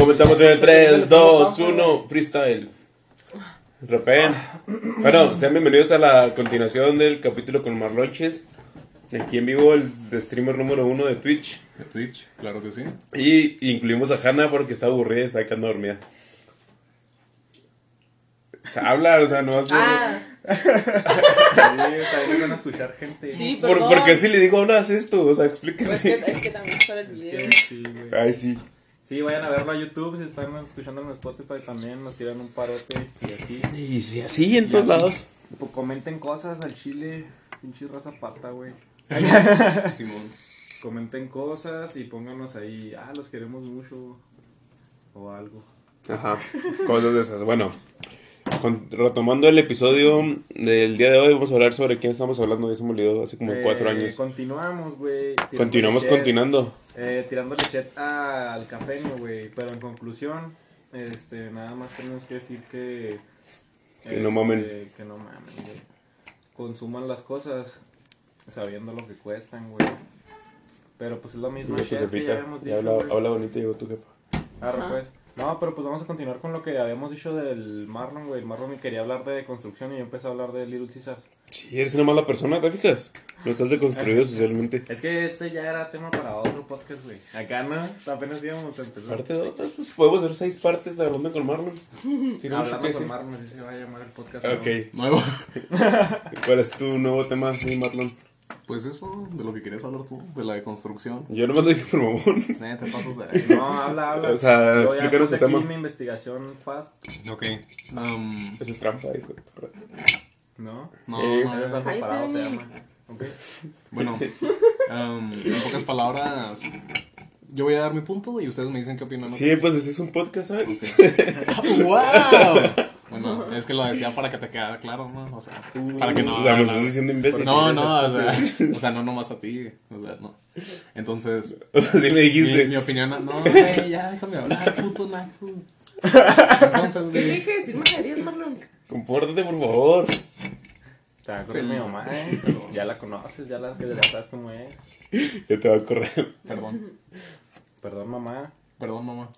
Comenzamos en el 3, 2, 1, freestyle. Rapen. Bueno, sean bienvenidos a la continuación del capítulo con Marlonches. Aquí en vivo, el streamer número uno de Twitch. De Twitch, claro que sí. Y incluimos a Hanna porque está aburrida está quedando dormida. O sea, habla, o sea, no vas Ah, Sí, van a escuchar gente. sí, ¿Por. ¿Por qué si le digo hablas esto? O sea, explícame. Pues es, que, es que también es para el video. Sí, güey. Ay, sí. Sí, vayan a verlo a YouTube. Si están escuchando en Spotify también, nos tiran un parote y así. Y sí, así en todos así. lados. Pues comenten cosas al chile. Pinche raza pata, güey. Simón. Comenten cosas y pónganos ahí. Ah, los queremos mucho. O algo. Ajá, cosas de esas. Bueno, con- retomando el episodio del día de hoy, vamos a hablar sobre quién estamos hablando. Ya se me olvidó hace como Eh, cuatro años. Continuamos, güey. Continuamos continuando. Eh, tirándole chat al cafeño, güey. Pero en conclusión, este, nada más tenemos que decir que. Que no mamen. Que no mamen, güey. Consuman las cosas sabiendo lo que cuestan, güey. Pero pues es lo mismo Llegó tu que ya Ya dicho. habla, habla bonito, llegó tu jefa. Arre, Ajá. pues. No, pero pues vamos a continuar con lo que habíamos dicho del Marlon, güey. El Marlon me quería hablar de construcción y yo empecé a hablar de Little Caesars. Sí, eres una mala persona, ¿te fijas? No estás deconstruido socialmente. Es que este ya era tema para otro podcast, güey. Acá no, apenas íbamos a empezar. Parte de otras, pues podemos hacer seis partes de hablando con Marlon. ¿Tienes mucho Hablando con? Marlon, así se va a llamar el podcast. Ok. Nuevo. ¿Cuál es tu nuevo tema, mi Marlon? Pues eso, de lo que querías hablar tú, de la deconstrucción. Yo nomás lo dije por mamón. Te pasas de ¿no? No, habla, habla. O sea, explícanos aquí tema. mi investigación fast, Ok. Um, Eso es trampa, hijo. ¿no? no, Eh, no, está Cállate, preparado, te llama. Ok. Bueno, um, en pocas palabras, yo voy a dar mi punto y ustedes me dicen qué opinan. Sí, pues ese es un podcast, ¿sabes? ¡Wow! Bueno, es que lo decía para que te quedara claro, ¿no? O sea, para que no. O sea, me no, estás diciendo imbécil. no, no, o sea, o sea, no nomás a ti, o sea, no. Entonces, O sea, sí me mi, dijiste. mi opinión, no, güey, ya déjame hablar, puto naco. Entonces, ¿Qué te güey, dije? Decir majaderías, Marlon. Compórtate, por favor. Te va a correr mi mamá, eh. Ya la conoces, ya la que ya sabes cómo es. Ya te va a correr. perdón, Perdón, mamá. perdón, mamá.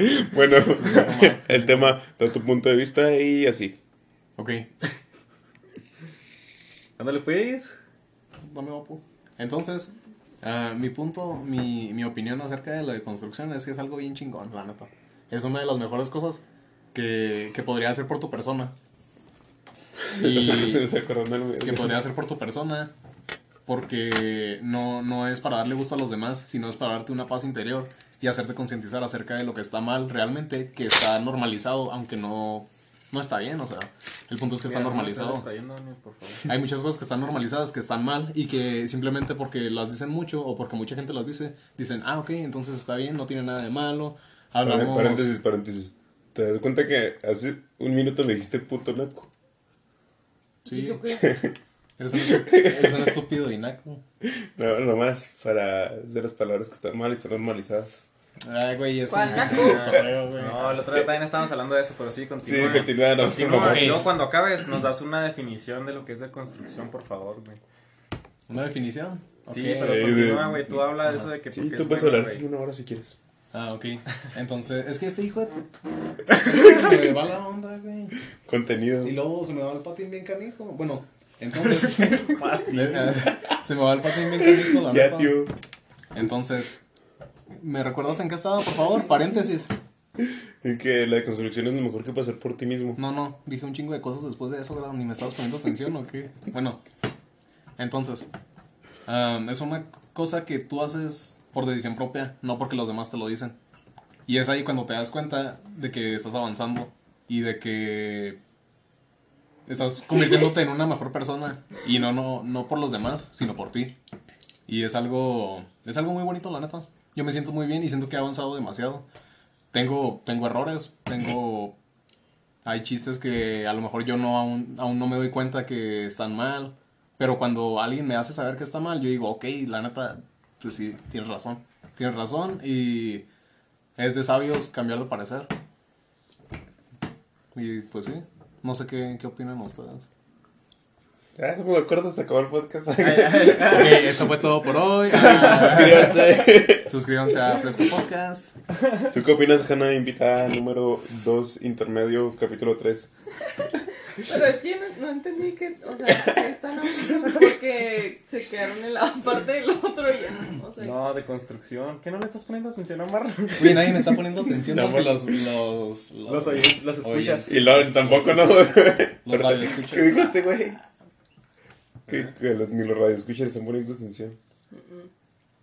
Bueno, el tema, de tu punto de vista y así. Ok, Ándale, pues. dame guapo. Entonces, ah, mi punto, mi, mi opinión acerca de la deconstrucción es que es algo bien chingón, la neta. Es una de las mejores cosas que, que podría hacer por tu persona. Y que podría hacer por tu persona. Porque no, no es para darle gusto a los demás, sino es para darte una paz interior y hacerte concientizar acerca de lo que está mal realmente, que está normalizado, aunque no, no está bien. O sea, el punto es que está Mira, normalizado. estés distrayendo, Daniel, por favor. Hay muchas cosas que están normalizadas, que están mal y que simplemente porque las dicen mucho o porque mucha gente las dice, dicen, ah, ok, entonces está bien, no tiene nada de malo. Hablamos... Paréntesis, paréntesis. ¿Te das cuenta que hace un minuto me dijiste puto naco? Sí, eres un, eres un estúpido y naco. No, nomás para hacer las palabras que están mal y están normalizadas. Ay, güey, eso. ¿Cuál naco? No, el otro día también estábamos hablando de eso, pero sí, Sí, continúa. continúa, no, Continúa, favor. y luego cuando acabes nos das una definición de lo que es de construcción, por favor, güey. ¿Una definición? Sí, Ok. pero Sí, continúa, güey. Tú habla de eso de que Sí, tú es puedes bueno, hablar una hora si quieres. Ah, ok. Entonces, es que este hijo de... Se me va la onda, güey. Contenido. Y luego se me va el patín bien canijo. Bueno, entonces... se me va el patín bien canijo, la Ya, tío. Entonces, ¿me recuerdas en qué estaba, por favor? Paréntesis. En que la deconstrucción es lo mejor que puede hacer por ti mismo. No, no, dije un chingo de cosas después de eso, ¿verdad? Ni me estabas poniendo atención o qué. Bueno, entonces, es una cosa que tú haces por decisión propia, no porque los demás te lo dicen. Y es ahí cuando te das cuenta de que estás avanzando y de que estás convirtiéndote en una mejor persona. Y no, no, no por los demás, sino por ti. Y es algo, es algo muy bonito, la neta. Yo me siento muy bien y siento que he avanzado demasiado. Tengo, tengo errores, tengo hay chistes que a lo mejor yo no aún, aún no me doy cuenta que están mal. Pero cuando alguien me hace saber que está mal, yo digo, ok, la neta, pues sí, tienes razón. Tienes razón y es de sabios cambiar de parecer. Y pues sí, no sé qué, qué opinan ustedes. No me acuerdo, se acabó el podcast. Ok, eso fue todo por hoy. Ah, Suscríbanse. suscríbanse a Fresco Podcast. ¿Tú qué opinas, Hanna, invitada número 2, intermedio, capítulo 3? Pero es que no, no entendí que, o sea, que están hablando porque se quedaron en la parte del otro y ya no, o sea. No, de construcción. ¿Qué no le estás poniendo atención a Marlon? Oye, nadie me está poniendo atención No, los, los, Los, oí- los escuchas. Y Lauren tampoco, ¿no? Los radioescuchas. ¿Qué dijo este güey? Que, que los- ni los radioescuchas están poniendo atención.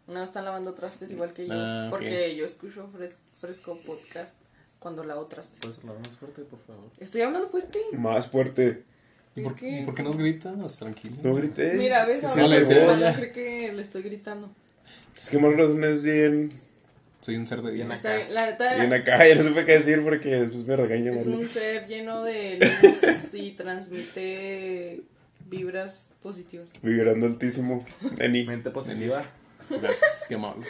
No, están lavando trastes igual que yo. Ah. Porque yo escucho fres- Fresco Podcast cuando lavo trastes. ¿Puedes hablar más fuerte, por favor? Estoy hablando fuerte. Más fuerte. ¿Y Es por, que- y por qué nos gritas? Tranquilo. No grité. Mira, ves, que sí ahora le sí. Marlon cree que le estoy gritando. Es que Marlon es bien. Soy un ser de bien. Está bien, la neta, Bien acá, ya no supe qué decir porque después me regaña es un ser lleno de luz y transmite vibras positivas. Vibrando altísimo. Eni. Mente positiva. Gracias, qué amable.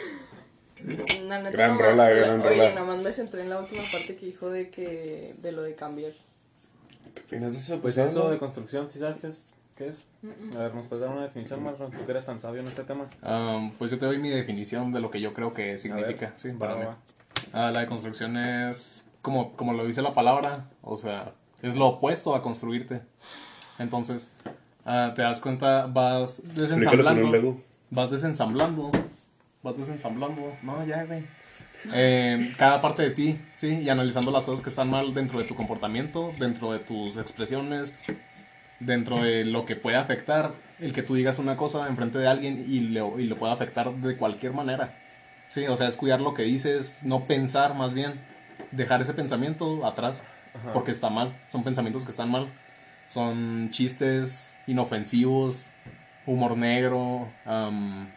La neta, Gran no, rola, la- gran oye, rola. nada más me centré en la última parte que dijo de que de lo de cambiar. ¿Qué opinas de eso? Pues habla. eso de construcción, ¿sí sabes qué es? ¿Qué es? A ver, ¿nos puedes dar una definición, Marlon? Tú que eres tan sabio en este tema. Um, pues yo te doy mi definición de lo que yo creo que significa. Ver, sí, va, para mí. va. Ah, la deconstrucción es, como, como lo dice la palabra, o sea, es lo opuesto a construirte. Entonces, ah, te das cuenta, vas desensamblando. Vas desensamblando. Vas desensamblando. No, ya, güey. Eh, cada parte de ti, sí, y analizando las cosas que están mal dentro de tu comportamiento, dentro de tus expresiones, dentro de lo que puede afectar el que tú digas una cosa enfrente de alguien y le, y le pueda afectar de cualquier manera. Sí, o sea, es cuidar lo que dices, no pensar más bien, dejar ese pensamiento atrás, Ajá. porque está mal, son pensamientos que están mal, son chistes inofensivos, humor negro, am,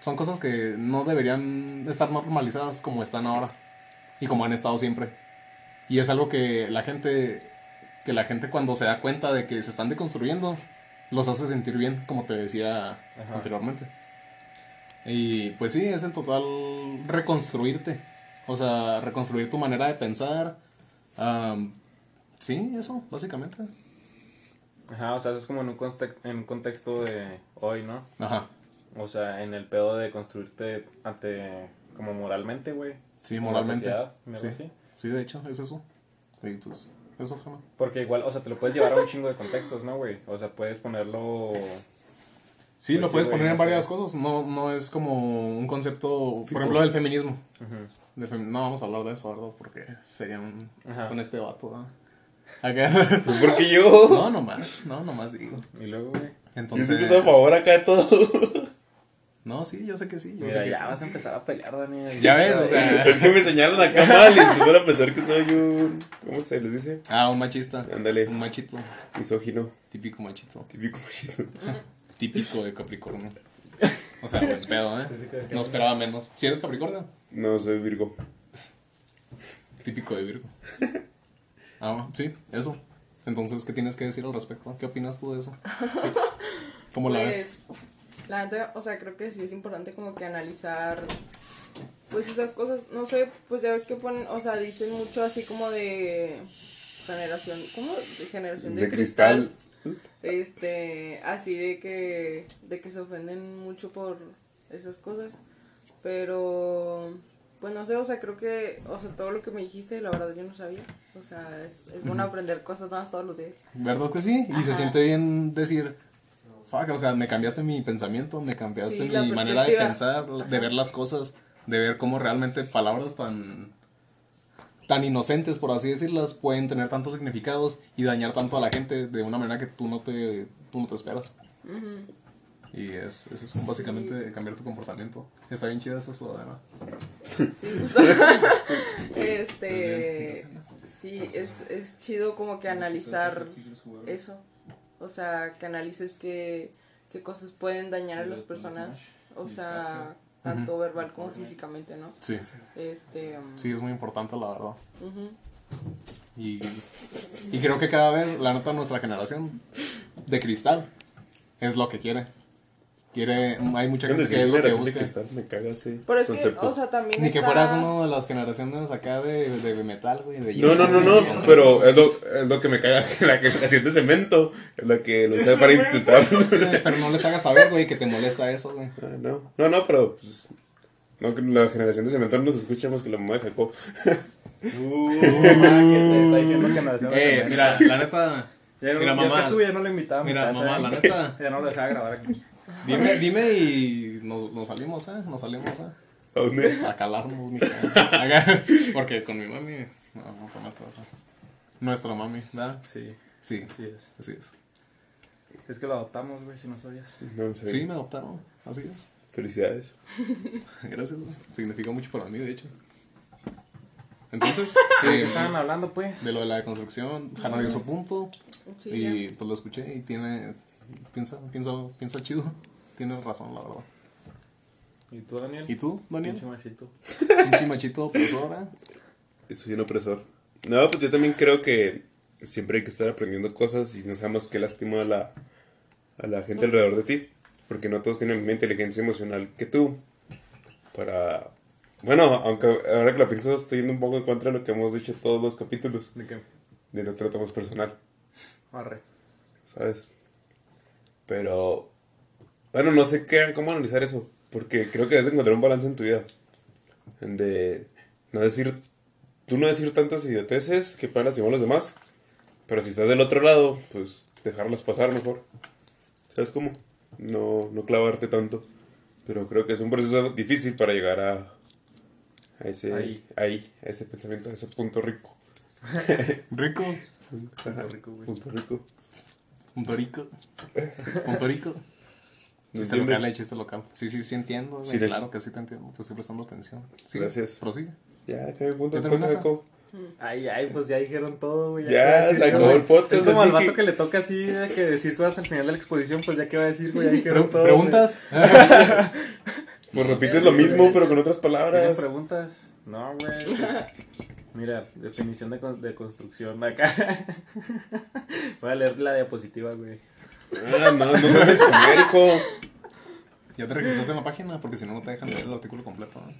son cosas que no deberían estar normalizadas como están ahora y como han estado siempre. Y es algo que la gente, que la gente cuando se da cuenta de que se están deconstruyendo, los hace sentir bien, como te decía Ajá. anteriormente. Y pues sí, es en total reconstruirte. O sea, reconstruir tu manera de pensar. am, sí, eso, básicamente. Ajá, o sea, eso es como en un, conste- en un contexto de hoy, ¿no? Ajá. O sea, en el pedo de construirte ante, como moralmente, güey. Sí, moralmente. sociedad, Sí. así. sí, de hecho, es eso. Y pues, eso, Jama. Porque igual, o sea, te lo puedes llevar a un chingo de contextos, ¿no, güey? O sea, puedes ponerlo... Sí, Pues lo sí, puedes güey, poner no en varias sé. cosas. No, no es como un concepto, por ejemplo, del feminismo. Del femi- no vamos a hablar de eso, ¿verdad? Porque sería un... Ajá. con este vato, ¿verdad? Acá. Porque yo. no, nomás. No, nomás digo. Y luego, güey. Yo Entonces... siempre estoy a favor acá de todo. No, sí, yo sé que sí. Yo Mira, sé que ya sí. vas a empezar a pelear, Daniel. Ya ves, o sea... Es que me señalan acá mal y van a pensar que soy un. ¿Cómo se les dice? Ah, un machista. Ándale. Un machito. Misógino. Típico machito. Típico machito. Típico de Capricornio. O sea, buen pedo, ¿eh? No esperaba menos. ¿Si eres Capricornio? No, soy Virgo. Típico de Virgo. Ah, sí, eso. Entonces, ¿qué tienes que decir al respecto? ¿Qué opinas tú de eso? ¿Cómo la ves? Pues, la neta, o sea, creo que sí es importante como que analizar, pues esas cosas, no sé, pues ya ves que ponen, o sea, dicen mucho así como de generación, ¿cómo? De generación de, De cristal. cristal. Este, así de que, de que se ofenden mucho por esas cosas, pero, pues no sé, o sea, creo que, o sea, todo lo que me dijiste, la verdad yo no sabía, o sea, es, es bueno aprender cosas nuevas todos los días. ¿Verdad que sí? Y se siente bien decir, fuck, o sea, me cambiaste mi pensamiento, me cambiaste Sí, mi manera de pensar, de ver las cosas, de ver cómo realmente palabras tan tan inocentes, por así decirlas, pueden tener tantos significados y dañar tanto a la gente de una manera que tú no te, tú no te esperas. Y es, es eso, básicamente cambiar tu comportamiento. Está bien chida esa sudadera. Sí, justo. este, sí, es, es chido como que analizar eso. O sea, que analices qué, qué cosas pueden dañar a las personas. O sea, tanto verbal como físicamente, ¿no? Sí, Este, um, sí, es muy importante la verdad. Y, y creo que cada vez, la nota nuestra generación de cristal es lo que quiere. Quiere, hay mucha gente que es lo que busca. cristal, me caga ese Pero es que, concepto. o sea, también Ni que fueras uno de las generaciones acá de, de metal, güey. de No, no, no, no, pero es lo, es lo que me caga, que la generación de cemento es la que lo usa para insultar. Sí, pero no les hagas saber, güey, que te molesta eso, güey. Ah, no, no, no, pero pues, no, que la generación de cemento no nos escuchamos que la mamá de Jacob. Uh, mamá, que te está diciendo que nació de Eh, mira, la neta, Ya, mira, mamá. tú ya no le invitaba Mira, mamá, la neta. Ya no lo dejaba grabar aquí. Dime, dime y nos, nos salimos, ¿eh? Nos salimos, ¿eh? ¿A dónde? A calarnos. Acá, Porque con mi mami, no, no te metas. ¿eh? Nuestra mami, ¿verdad? Sí, Sí, sí es. así es. Es que lo adoptamos, güey, si no sabías. No, sé. Sí, me adoptaron, así es. Felicidades. Gracias, güey. Significa mucho para mí, de hecho. Entonces, ¿De qué eh, estaban hablando, pues? de lo de la construcción, Jana dio su punto. Sí, y pues lo escuché y tiene. Piensa, piensa, piensa chido. Tiene razón, la verdad. ¿Y tú, Daniel? ¿Y tú, Daniel? Pinche machito. Pinche machito opresora. Soy un opresor. No, pues yo también creo que siempre hay que estar aprendiendo cosas y no sabemos qué lastima a la, a la gente alrededor de ti. Porque no todos tienen la misma inteligencia emocional que tú. Para... Bueno, aunque ahora que lo pienso estoy yendo un poco en contra de lo que hemos dicho todos los capítulos. ¿De qué? De no tratamos personal, Arre. ¿sabes? Pero... Bueno, no sé qué, cómo analizar eso. Porque creo que debes encontrar un balance en tu vida. De no decir... Tú no decir tantas idioteces que puedan lastimar a los demás. Pero si estás del otro lado, pues dejarlas pasar mejor. ¿Sabes cómo? No, no clavarte tanto. Pero creo que es un proceso difícil para llegar a, a ese, Ahí. ahí. a ese pensamiento, a ese punto rico. Rico. Punto rico, güey. Punto rico. Punto rico. Punto rico. ¿No Chiste local, eh, chiste local. Sí, sí, sí entiendo. Sí, de- claro que sí te entiendo. Te estoy prestando atención. Sí, Gracias. Prosigue. Ya, que punto ¿Ya toca, terminaste? Jacob. Ay, ay, pues ya dijeron todo, güey. Ya, se acabó el podcast, Es como al vato que le toca así, de que decir cosas al final de la exposición, pues ya que va a decir, güey, ya dijeron todo. ¿Preguntas? Pues repites lo mismo, pero con otras güey. ¿Tienen palabras. preguntas? No, güey. Mira, definición de, con- de construcción acá. Voy a leer la diapositiva, güey. Ah, no, no seas exponer, hijo. ¿Ya te registraste en la página? Porque si no, no te dejan leer el artículo completo. ¿no?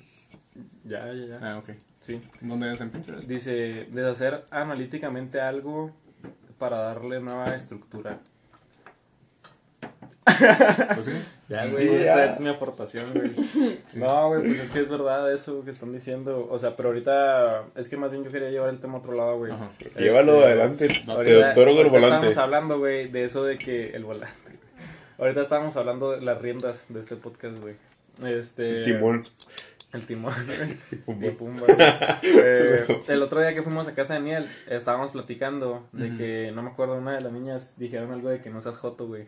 Ya, ya, ya. Ah, ok. Sí. ¿Dónde es en Pinterest? Dice, deshacer analíticamente algo para darle nueva estructura. Pues sí. Ya, güey, Sí, esta ya. es mi aportación, güey. No, güey, pues es que es verdad eso que están diciendo. O sea, pero ahorita es que más bien yo quería llevar el tema a otro lado, güey. Ajá. Llévalo Este, adelante. Te otorgo el volante. estábamos hablando, güey, de eso de que el volante. Ahorita estábamos hablando de las riendas de este podcast, güey. Este. Timón. El timón, güey. Pumba. Y pumba, güey. Eh, el otro día que fuimos a casa de Niel, estábamos platicando de que, no me acuerdo, una de las niñas dijeron algo de que no seas joto, güey.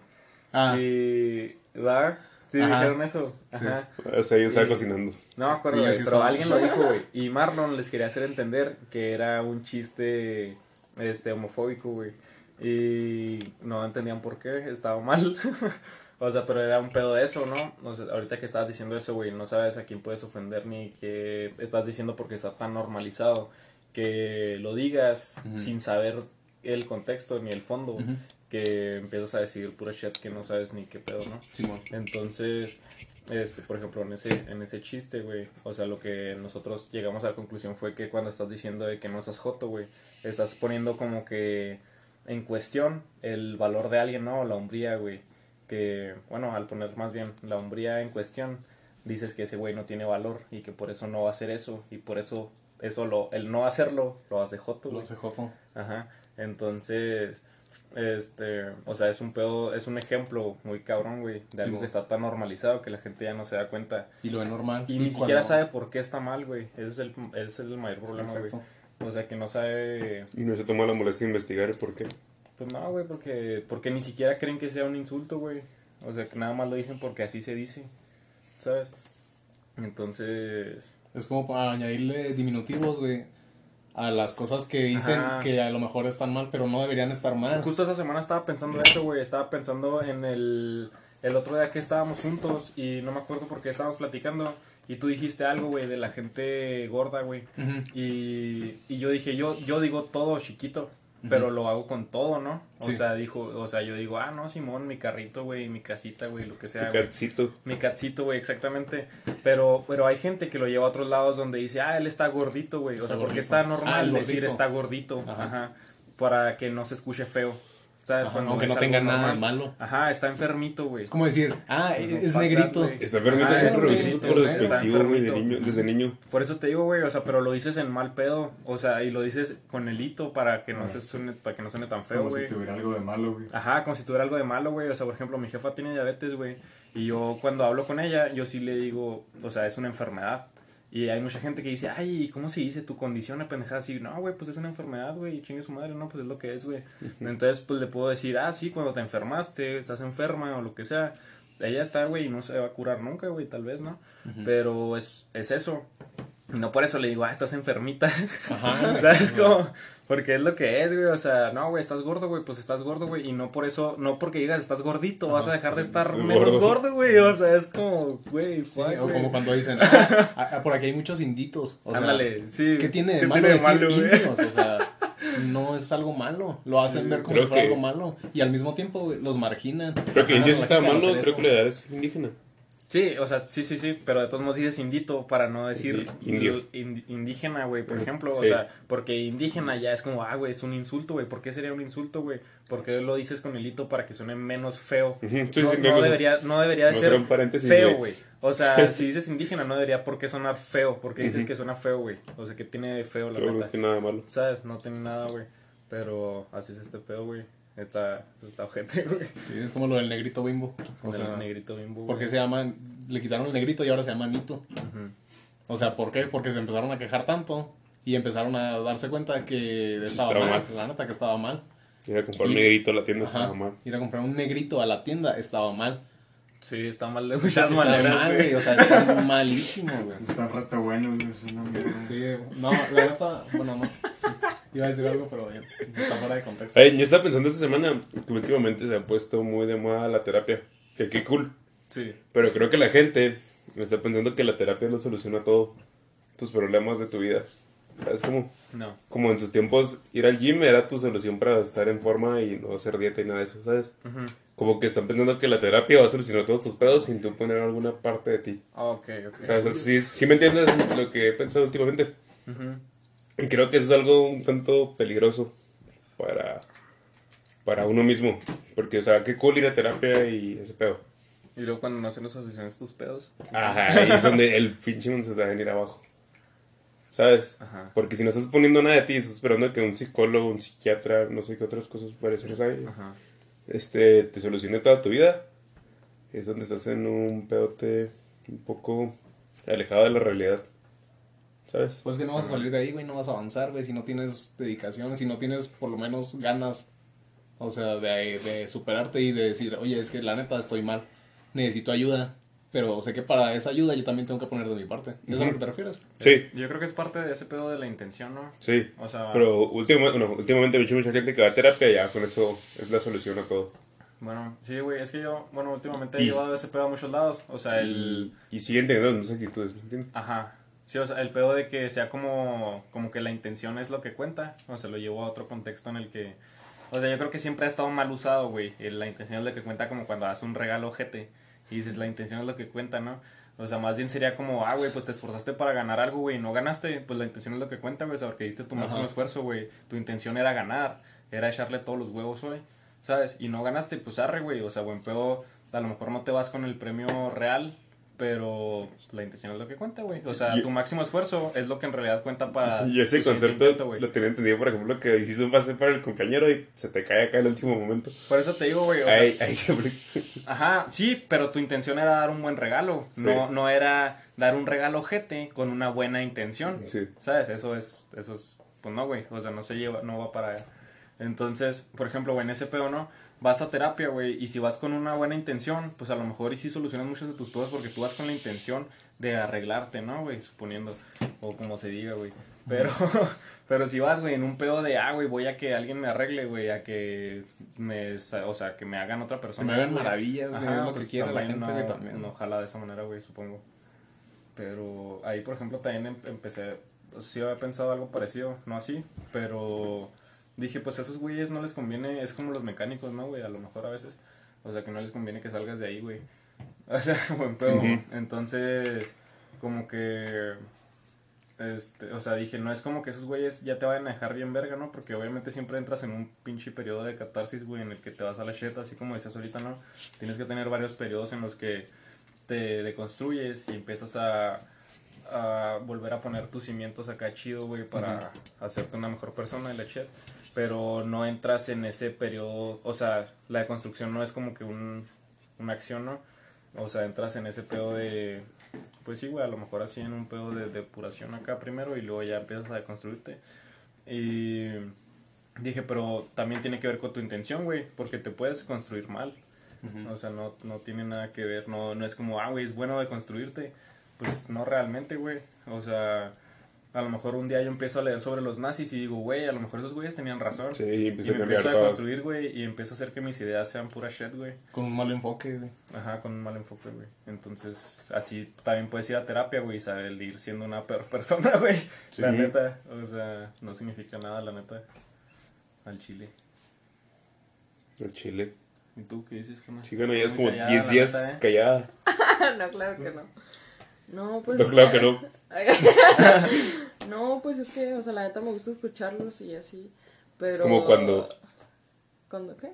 Ah, Y. ¿Verdad? Sí, Ajá. dijeron eso. Sí. Ajá. O sea, yo estaba Y- cocinando. No me acuerdo, Sí, así pero alguien lo dijo, güey. Y Marlon les quería hacer entender que era un chiste este homofóbico, güey. Y no entendían por qué, estaba mal. o sea, pero era un pedo de eso, ¿no? O sea, ahorita que estabas diciendo eso, güey, no sabes a quién puedes ofender ni qué estás diciendo porque está tan normalizado que lo digas Ujú. sin saber el contexto ni el fondo, Ujú. Que empiezas a decir pura shit que no sabes ni qué pedo, ¿no? Simón. Entonces, este, por ejemplo, en ese, en ese chiste, güey, o sea, lo que nosotros llegamos a la conclusión fue que cuando estás diciendo de que no estás joto, güey, estás poniendo como que en cuestión el valor de alguien, ¿no? La hombría, güey. Que, bueno, al poner más bien la hombría en cuestión, dices que ese güey no tiene valor y que por eso no va a hacer eso y por eso, eso lo, el no hacerlo, lo hace joto, Lo güey. hace Joto. Ajá. Entonces, este, o sea, es un pedo, es un ejemplo muy cabrón, güey, de algo Sí, que está tan normalizado que la gente ya no se da cuenta. Y lo ve normal. Y, ni siquiera sabe por qué está mal, güey. Ese es el, ese es el mayor problema, güey. O sea, que no sabe, Y no se tomó la molestia de investigar el por qué. pues no, güey, porque, porque ni siquiera creen que sea un insulto, güey. O sea, que nada más lo dicen porque así se dice, ¿sabes? Entonces, Es como para añadirle diminutivos, güey, a las cosas que dicen Ajá. que a lo mejor están mal, pero no deberían estar mal. Justo esa semana estaba pensando eso, güey. Estaba pensando en el, el otro día que estábamos juntos y no me acuerdo por qué estábamos platicando. Y tú dijiste algo, güey, de la gente gorda, güey. Y, y yo dije, yo, yo digo todo chiquito. Pero lo hago con todo, ¿no? O Sí. sea, dijo, o sea, yo digo, ah, no, Simón, mi carrito, güey, mi casita, güey, lo que sea, güey. catcito. Mi catcito, güey, exactamente. Pero, pero hay gente que lo lleva a otros lados donde dice, ah, él está gordito, güey. O sea, porque está Ah, normal el decir está gordito. Ajá. Ajá. Para que no se escuche feo. ¿Sabes? Ajá, Cuando aunque es no tenga nada de malo. Ajá, está enfermito, güey. Es como decir, ah, es negrito. Está enfermito lo es por está despectivo, güey, de niño, desde niño. Por eso te digo, güey, o sea, pero lo dices en mal pedo, o sea, y lo dices con el hito para que no se suene, para que no suene tan feo, Como güey. si tuviera algo de malo, güey. Ajá, como si tuviera algo de malo, güey. O sea, por ejemplo, mi jefa tiene diabetes, güey. Y yo cuando hablo con ella, yo sí le digo, o sea, es una enfermedad. Y hay mucha gente que dice, ay, ¿cómo se dice tu condición, una pendejada así? No, güey, pues es una enfermedad, güey, chingue su madre, no, pues es lo que es, güey. Entonces, pues le puedo decir, ah, sí, cuando te enfermaste, estás enferma o lo que sea. Ella está, güey, y no se va a curar nunca, güey, tal vez, ¿no? Pero es, es eso. Y no por eso le digo, ah, estás enfermita. Ajá. ¿Sabes cómo? Porque es lo que es, güey. O sea, no, güey, estás gordo, güey, pues estás gordo, güey. Y no por eso, no porque digas estás gordito, vas a dejar de estar menos gordo. güey. O sea, es como, güey, Sí, fuck, o güey. como cuando dicen, ah, ah, por aquí hay muchos inditos. O sea, Ándale, sí. ¿Qué tiene de ¿Qué malo tiene de decir malo, güey? indios? O sea, no es algo malo. Lo hacen ver como si fuera que- algo malo. Y al mismo tiempo güey, los marginan. Creo que Ajá, indio sí la está malo, creo que le darás indígena. Sí, o sea, sí, sí, sí, pero de todos modos dices indito para no decir indio. indígena, güey, por ejemplo, o sea, porque indígena ya es como, ah, güey, es un insulto, güey, ¿por qué sería un insulto, güey? Porque lo dices con el hito para que suene menos feo. Sí, no, sí, no debería, no debería de ser feo, güey. O sea, si dices indígena no debería por qué sonar feo, porque dices que suena feo, güey. O sea, que tiene de feo la Creo que no neta. tiene nada malo. ¿Sabes? No tiene nada, güey. Pero así es este pedo, güey. Está, está ojete, güey. Sí, es como lo del negrito bimbo. O Con sea, el negrito bimbo, porque güey. se llaman, le quitaron el negrito y ahora se llama Nito. O sea, ¿por qué? Porque se empezaron a quejar tanto y empezaron a darse cuenta que estaba, estaba mal. mal. La neta que estaba mal. Ir a comprar un negrito a la tienda Ajá. estaba mal. Ir a comprar un negrito a la tienda estaba mal. Sí, está mal de Está, muchas está maneras, mal, güey. O sea, está malísimo, güey. Están rata buenos, güey. Es una mierda. Sí, no, la neta, bueno, no. Sí. Iba a decir algo, pero ya, está fuera de contexto. Ay, yo estaba pensando esta semana que últimamente se ha puesto muy de moda la terapia. Que qué cool. Sí. Pero creo que la gente está pensando que la terapia lo soluciona todo. Tus problemas de tu vida. ¿Sabes cómo? No. Como en tus tiempos, ir al gym era tu solución para estar en forma y no hacer dieta y nada de eso, ¿sabes? Como que están pensando que la terapia va a solucionar todos tus pedos sin tú poner alguna parte de ti. Ok, ok. O sea, sí, sí me entiendes lo que he pensado últimamente. Ujú. Y creo que eso es algo un tanto peligroso para, para uno mismo. Porque, o sea, qué cool ir a terapia y ese pedo. Y luego cuando no se nos soluciones tus pedos. Ajá, ahí es donde el pinche mundo se va a venir abajo. ¿Sabes? Ajá. Porque si no estás poniendo nada de ti, estás esperando que un psicólogo, un psiquiatra, no sé qué otras cosas parecidas hay, Ajá. este, te solucione toda tu vida. Es donde estás en un pedote un poco alejado de la realidad. ¿Sabes? Pues que no vas a salir de ahí, güey, no vas a avanzar, güey, si no tienes dedicación, si no tienes por lo menos ganas, o sea, de, de superarte y de decir, oye, es que la neta estoy mal, necesito ayuda, pero sé que para esa ayuda yo también tengo que poner de mi parte. ¿Es a lo que te refieres? Sí, Yo creo que es parte de ese pedo de la intención, ¿no? sí. O sea, Pero últimamente, no, últimamente he visto mucha gente que va a terapia y ya con eso es la solución a todo. bueno, sí, güey, es que yo, bueno, últimamente he Y- llevado ese pedo a muchos lados. O sea, el. Y, y siguen teniendo las mismas actitudes, ¿me entiendes? Ajá. Sí, o sea, el pedo de que sea como, como que la intención es lo que cuenta. O sea, lo llevo a otro contexto en el que. O sea, yo creo que siempre ha estado mal usado, güey. La intención es lo que cuenta como cuando das un regalo ojete. Y dices, la intención es lo que cuenta, ¿no? O sea, más bien sería como, ah, güey, pues te esforzaste para ganar algo, güey, y no ganaste. Pues la intención es lo que cuenta, güey. O sea, porque diste tu máximo esfuerzo, güey. Tu intención era ganar. Era echarle todos los huevos, güey. ¿Sabes? Y no ganaste, pues arre, güey. O sea, buen pedo. A lo mejor no te vas con el premio real, pero la intención es lo que cuenta, güey. O sea, tu máximo esfuerzo es lo que en realidad cuenta para. Y ese concepto intento, lo tenía entendido, por ejemplo, que hiciste un pase para el compañero y se te cae acá en el último momento. Por eso te digo, güey. o sea, Ahí, ahí siempre. Ajá, sí, pero tu intención era dar un buen regalo. Sí. No, no era dar un regalo ojete con una buena intención. Sí. ¿Sabes? Eso es, eso es, pues no, güey. O sea, no se lleva, no va para allá. Entonces, por ejemplo, güey, en ese pedo, ¿no? Vas a terapia, güey, y si vas con una buena intención, pues a lo mejor y sí solucionas muchos de tus pedos porque tú vas con la intención de arreglarte, ¿no, güey? Suponiendo, o como se diga, güey. Pero, pero si vas, güey, en un pedo de, ah, güey, voy a que alguien me arregle, güey, a que me, o sea, que me hagan otra persona. me hagan maravillas, güey, es lo que quiere la también gente, no, también. No, ojalá de esa manera, güey, supongo. Pero ahí, por ejemplo, también em- empecé, sí había pensado algo parecido, no así, pero dije, pues a esos güeyes no les conviene, es como los mecánicos, ¿no, güey? A lo mejor a veces. O sea, que no les conviene que salgas de ahí, güey. O sea, buen pedo. Sí. Entonces, como que. Este, o sea, dije, no es como que esos güeyes ya te vayan a dejar bien verga, ¿no? Porque obviamente siempre entras en un pinche periodo de catarsis, güey, en el que te vas a la shit, así como decías ahorita, ¿no? Tienes que tener varios periodos en los que te deconstruyes y empiezas a, a volver a poner tus cimientos acá chido, güey, para hacerte una mejor persona y la shit. Pero no entras en ese periodo, o sea, la deconstrucción no es como que un, una acción, ¿no? O sea, entras en ese pedo de, pues sí, güey, a lo mejor así en un pedo de depuración acá primero y luego ya empiezas a deconstruirte. Y dije, pero también tiene que ver con tu intención, güey, porque te puedes construir mal. O sea, no, no tiene nada que ver, no, no es como, ah, güey, es bueno deconstruirte. Pues no realmente, güey. O sea, a lo mejor un día yo empiezo a leer sobre los nazis y digo, güey, a lo mejor esos güeyes tenían razón. Sí, y y empieza a me cambiar empiezo a todo. deconstruir, güey, y empiezo a hacer que mis ideas sean pura shit, güey. Con un mal enfoque, güey. Ajá, con un mal enfoque, güey. Entonces, así también puedes ir a terapia, güey, y saber ir siendo una peor persona, güey. Sí. La neta, o sea, no significa nada, la neta. Al chile. El chile. ¿Y tú qué dices, carnal? Sí, bueno, ya es como callada, 10 la días neta, ¿eh? callada. no, claro que no. No, pues. No, claro que no. no, pues es que, o sea, la neta me gusta escucharlos y así. Pero. Es como cuando- ¿Cuándo qué?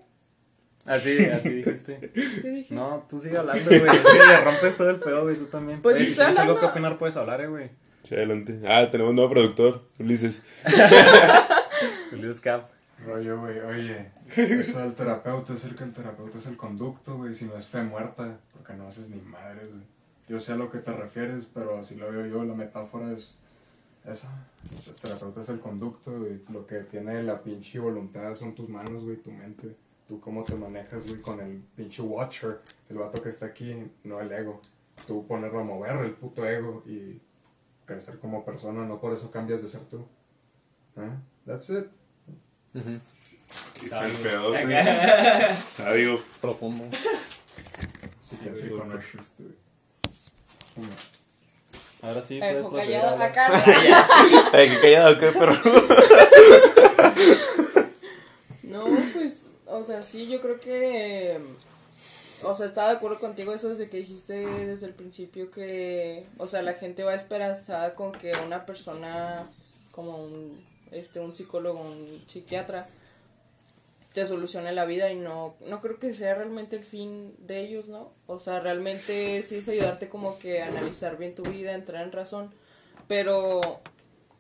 Así, así dijiste. ¿Qué dije? No, tú sigue hablando, güey. Es que le rompes todo el pedo, güey, tú también. Pues Oye, si tienes algo que opinar, puedes hablar, eh, güey. Sí, adelante. Ah, tenemos un nuevo productor, Ulises. Feliz Cap. Rollo, güey, oye, eso del terapeuta es el que el terapeuta es el conducto, güey, si no es fe muerta, porque no haces ni madres, güey. Yo sé a lo que te refieres, pero así lo veo yo, la metáfora es esa. El terapeuta es el conducto, güey, lo que tiene la pinche voluntad son tus manos, güey, tu mente. Tú cómo te manejas, güey, con el pinche watcher, el vato que está aquí, no el ego. Tú ponerlo a mover el puto ego y crecer como persona, no por eso cambias de ser tú. ¿Eh? That's it. Está el pedo, güey. Sabio. Profundo. Psiquiátrico no existe, güey. Uno. Ahora sí, Ay, puedes ojo proceder a callado acá. Ay, qué callado, qué perro. No, pues, o sea, sí, yo creo que. O sea, estaba de acuerdo contigo eso desde que dijiste desde el principio que, o sea, la gente va esperanzada con que una persona como un, este, un psicólogo, un psiquiatra, te solucione la vida y no, no creo que sea realmente el fin de ellos, ¿no? O sea, realmente sí es ayudarte como que a analizar bien tu vida, entrar en razón, pero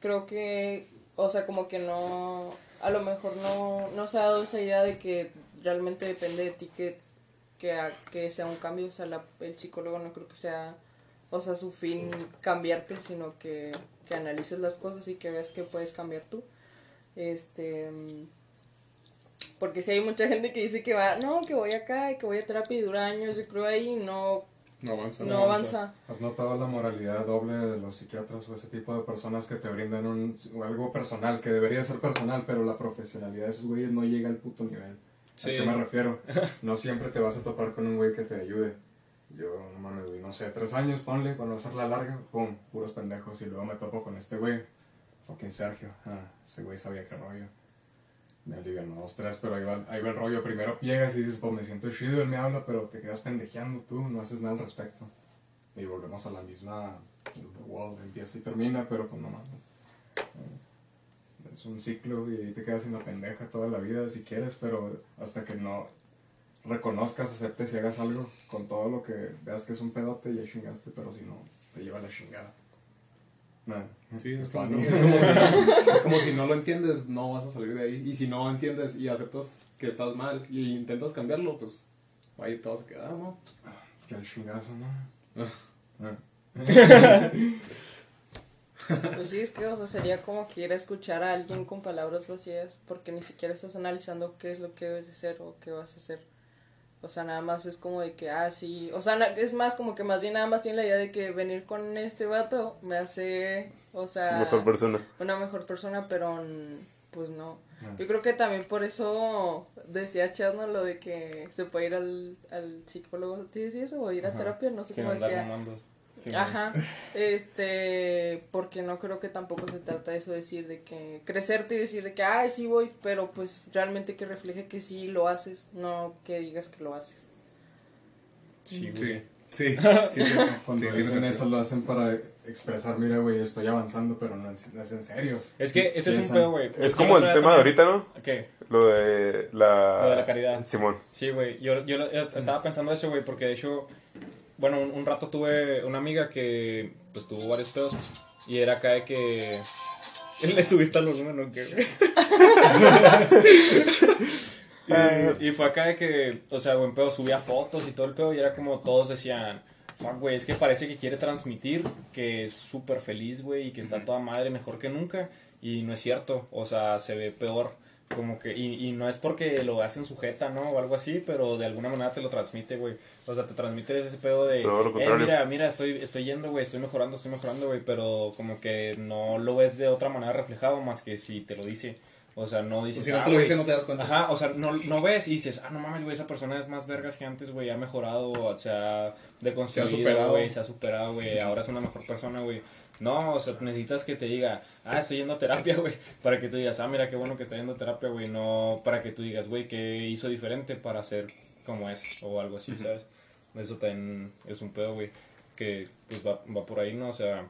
creo que, o sea, como que no, a lo mejor no, no se ha dado esa idea de que realmente depende de ti que, que, ha- que sea un cambio, o sea, la- el psicólogo no creo que sea, o sea, su fin cambiarte, sino que, que analices las cosas y que veas que puedes cambiar tú. Este, porque si hay mucha gente que dice que va, no, que voy acá y que voy a terapia y dura años, yo creo ahí y no, No avanza. no avanza. ¿Has notado la moralidad doble de los psiquiatras o ese tipo de personas que te brindan un, algo personal, que debería ser personal, pero la profesionalidad de esos güeyes no llega al puto nivel? Sí. ¿A qué me refiero? No siempre te vas a topar con un güey que te ayude. Yo, no güey, no sé, tres años, ponle, para no hacerla larga, pum, puros pendejos, y luego me topo con este güey, fucking Sergio, ah, ese güey sabía qué rollo. Me alivianó dos, tres, pero ahí va, ahí va el rollo. Primero llegas y dices, pues me siento chido, él me habla, pero te quedas pendejeando tú, no haces nada al respecto. Y volvemos a la misma, wall, empieza y termina, pero pues no mames. Eh, Es un ciclo y te quedas en la pendeja toda la vida si quieres, pero hasta que no reconozcas, aceptes y hagas algo con todo lo que veas que es un pedote, ya chingaste, pero si no, te lleva la chingada. Sí, es como, es, como si no, es como si no lo entiendes, no vas a salir de ahí. Y si no entiendes y aceptas que estás mal y intentas cambiarlo, pues ahí te vas a quedar, ¿no? Que el chingazo, ¿no? Ah. Pues sí, es que, o sea, sería como que ir a escuchar a alguien con palabras vacías, porque ni siquiera estás analizando qué es lo que debes de hacer o qué vas a hacer. O sea, nada más es como de que, ah, sí, o sea, na- es más como que más bien nada más tiene la idea de que venir con este vato me hace, o sea, Mejor persona. una mejor persona, pero pues no. Ah. Yo creo que también por eso decía Chasno lo de que se puede ir al, al psicólogo, ¿te decía eso? O ir a Ajá. terapia, no sé Sin cómo decía. mamando. Sí, Ajá, este, porque no creo que tampoco se trata de eso, decir de que crecerte y decir de que, ay, sí voy, pero pues realmente que refleje que sí lo haces, no que digas que lo haces. Sí, güey. Sí, sí, sí, sí, Cuando dicen eso lo hacen para expresar, mira, güey, estoy avanzando, pero no es, no es en serio. Es que ese es un pedo, güey. Es como el tema de ahorita, ¿no? ¿Qué? Lo de la... Lo de la caridad. Simón. Sí, güey. Yo, yo estaba pensando eso, güey, porque de hecho, bueno, un, un rato tuve una amiga que, pues, tuvo varios pedos. Y era acá de que... Le subiste al volumen, ¿o qué, güey? y, y fue acá de que, o sea, buen pedo, subía fotos y todo el pedo. Y era como todos decían, fuck, güey, es que parece que quiere transmitir que es súper feliz, güey, y que está toda madre mejor que nunca. Y no es cierto, o sea, se ve peor. Como que, y, y no es porque lo hacen sujeta, ¿no? O algo así, pero de alguna manera te lo transmite, güey. O sea, te transmite ese pedo de, Todo lo eh, mira, mira, estoy, estoy yendo, güey, estoy mejorando, estoy mejorando, güey, pero como que no lo ves de otra manera reflejado más que si te lo dice. O sea, no dices, Si no "Ah, te lo güey". dice, no te das cuenta. Ajá, o sea, no, no ves y dices, ah, no mames, güey, esa persona es más vergas que antes, güey, ha mejorado, o sea, deconstruido, superado. güey, se ha superado, güey, ahora es una mejor persona, güey. No, o sea, necesitas que te diga, ah, estoy yendo a terapia, güey, para que tú digas, ah, mira qué bueno que está yendo a terapia, güey, no para que tú digas, güey, qué hizo diferente para ser como es, o algo así, ¿sabes? Eso también es un pedo, güey, que pues va, va por ahí, ¿no? O sea,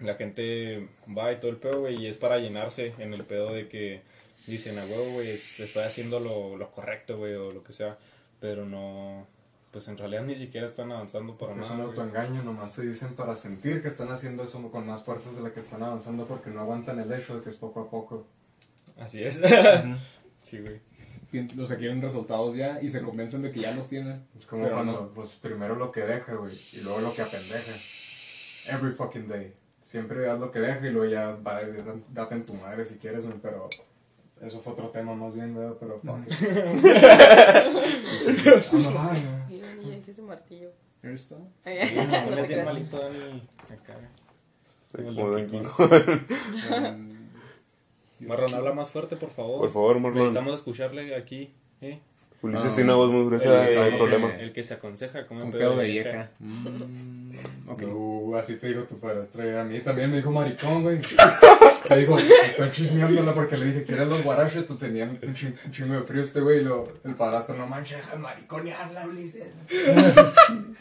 la gente va y todo el pedo, güey, y es para llenarse en el pedo de que dicen, a huevo, güey, es- estoy haciendo lo, lo correcto, güey, o lo que sea, pero no, pues en realidad ni siquiera están avanzando para Es nada. un güey. autoengaño, nomás se dicen para sentir que están haciendo eso con más fuerzas de la que están avanzando porque no aguantan el hecho de que es poco a poco. Así es. sí, güey. O sea, quieren resultados ya y se convencen de que ya los tienen. Es como Pero cuando, no. pues primero lo que deja, güey, y luego lo que apendeja. Every fucking day. Siempre haz lo que deja y luego ya va, date en tu madre si quieres, güey, pero eso fue otro tema más bien, güey, pero fuck. niña, dije ese martillo. Pones te bien creas. malito, Dani, acá. Como Don King Marrón, habla más fuerte, por favor. Por favor, Marlon. Necesitamos escucharle aquí, ¿eh? Ulises Ah, tiene una voz muy gruesa el, no hay que- problema. el que se aconseja como Un pedo de vieja. Mm. No, así te digo tu padrastro. A mí también me dijo maricón, güey. Me dijo, estoy chismeándola porque le dije, ¿quieres los guaraches? Tú tenías un, chin- un chingo de frío este güey. Y lo, el padrastro, no manches, deja de mariconearla, Ulises.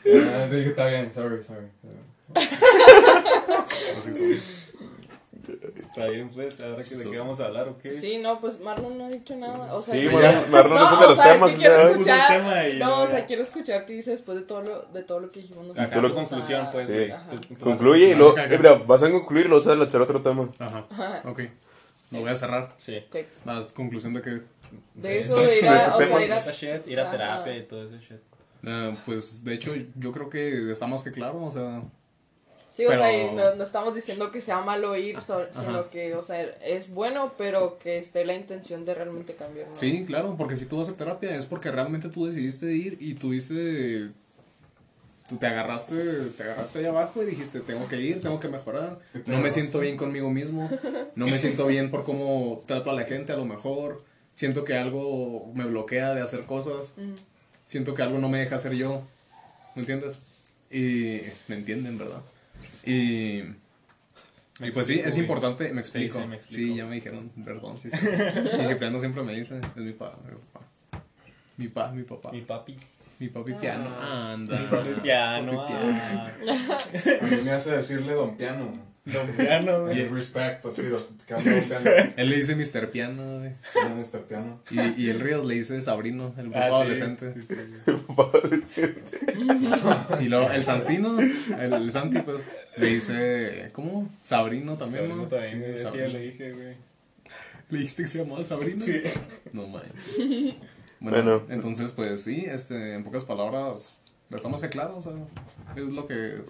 Ah, le dije, está bien, sorry, sorry. Así son. Está bien, pues, ahora que de qué vamos a hablar o qué. Sí, no, pues Marlon no ha dicho nada. O sea, Sí, yo- Marlon, Marlon es el de o los sea, es temas. que quiero escuchar. tema y no, no, o sea, ya. quiero escuchar qué dice después de todo lo, de todo lo que dijimos. nosotros. Acá lo- conclusión, pues. Sí. Ajá. Tú- tú a- Concluye y luego, eh, mira, vas a concluir y luego vas a echar otro tema. Ajá. Ok. Lo voy a cerrar. Sí. Sí. La conclusión de que, De eso, de ir a, o sea, ir a, shit, ir a Ajá. terapia y todo ese shit. eh, pues, de hecho, yo creo que está más que claro. O sea, Sí, o Pero- sea, y no, no estamos diciendo que sea malo ir, so- sino que, o sea, es bueno, pero que esté la intención de realmente cambiar. ¿no? sí, claro, porque si tú vas a terapia es porque realmente tú decidiste ir y tuviste. Tú te agarraste, te agarraste ahí abajo y dijiste, tengo que ir, tengo que mejorar. No me siento bien conmigo mismo. No me siento bien por cómo trato a la gente, a lo mejor. Siento que algo me bloquea de hacer cosas. Siento que algo no me deja ser yo. ¿Me entiendes? Y me entienden, ¿verdad? Y, y pues sí, es importante, me explico. sí, Sí, me explico. ya me dijeron, perdón. Sí, sí. Y Cipriano siempre me dice, es mi pa, mi papá. Mi pa, mi papá. Mi papi. Mi papi piano. Anda. Mi papi piano. Papi piano. ah. A mí me hace decirle don piano. Don piano, Y güey. respect, así, que don piano. Él le dice Mr. Piano, güey. No, Mr. Piano. Y, y el Ríos le dice Sabrino, el grupo Ah, sí. adolescente. Sí, sí, sí. Y luego el Santino, el, el Santi, pues, le dice, ¿cómo? Sabrino también, Sabrino ¿no? también, Sí, es que Sabrino. ya le dije, güey. ¿Le dijiste que se llamaba Sabrina? Sí. No manches. Bueno, Bueno. entonces, pues sí, este, en pocas palabras, estamos que claro, o sea, es lo que,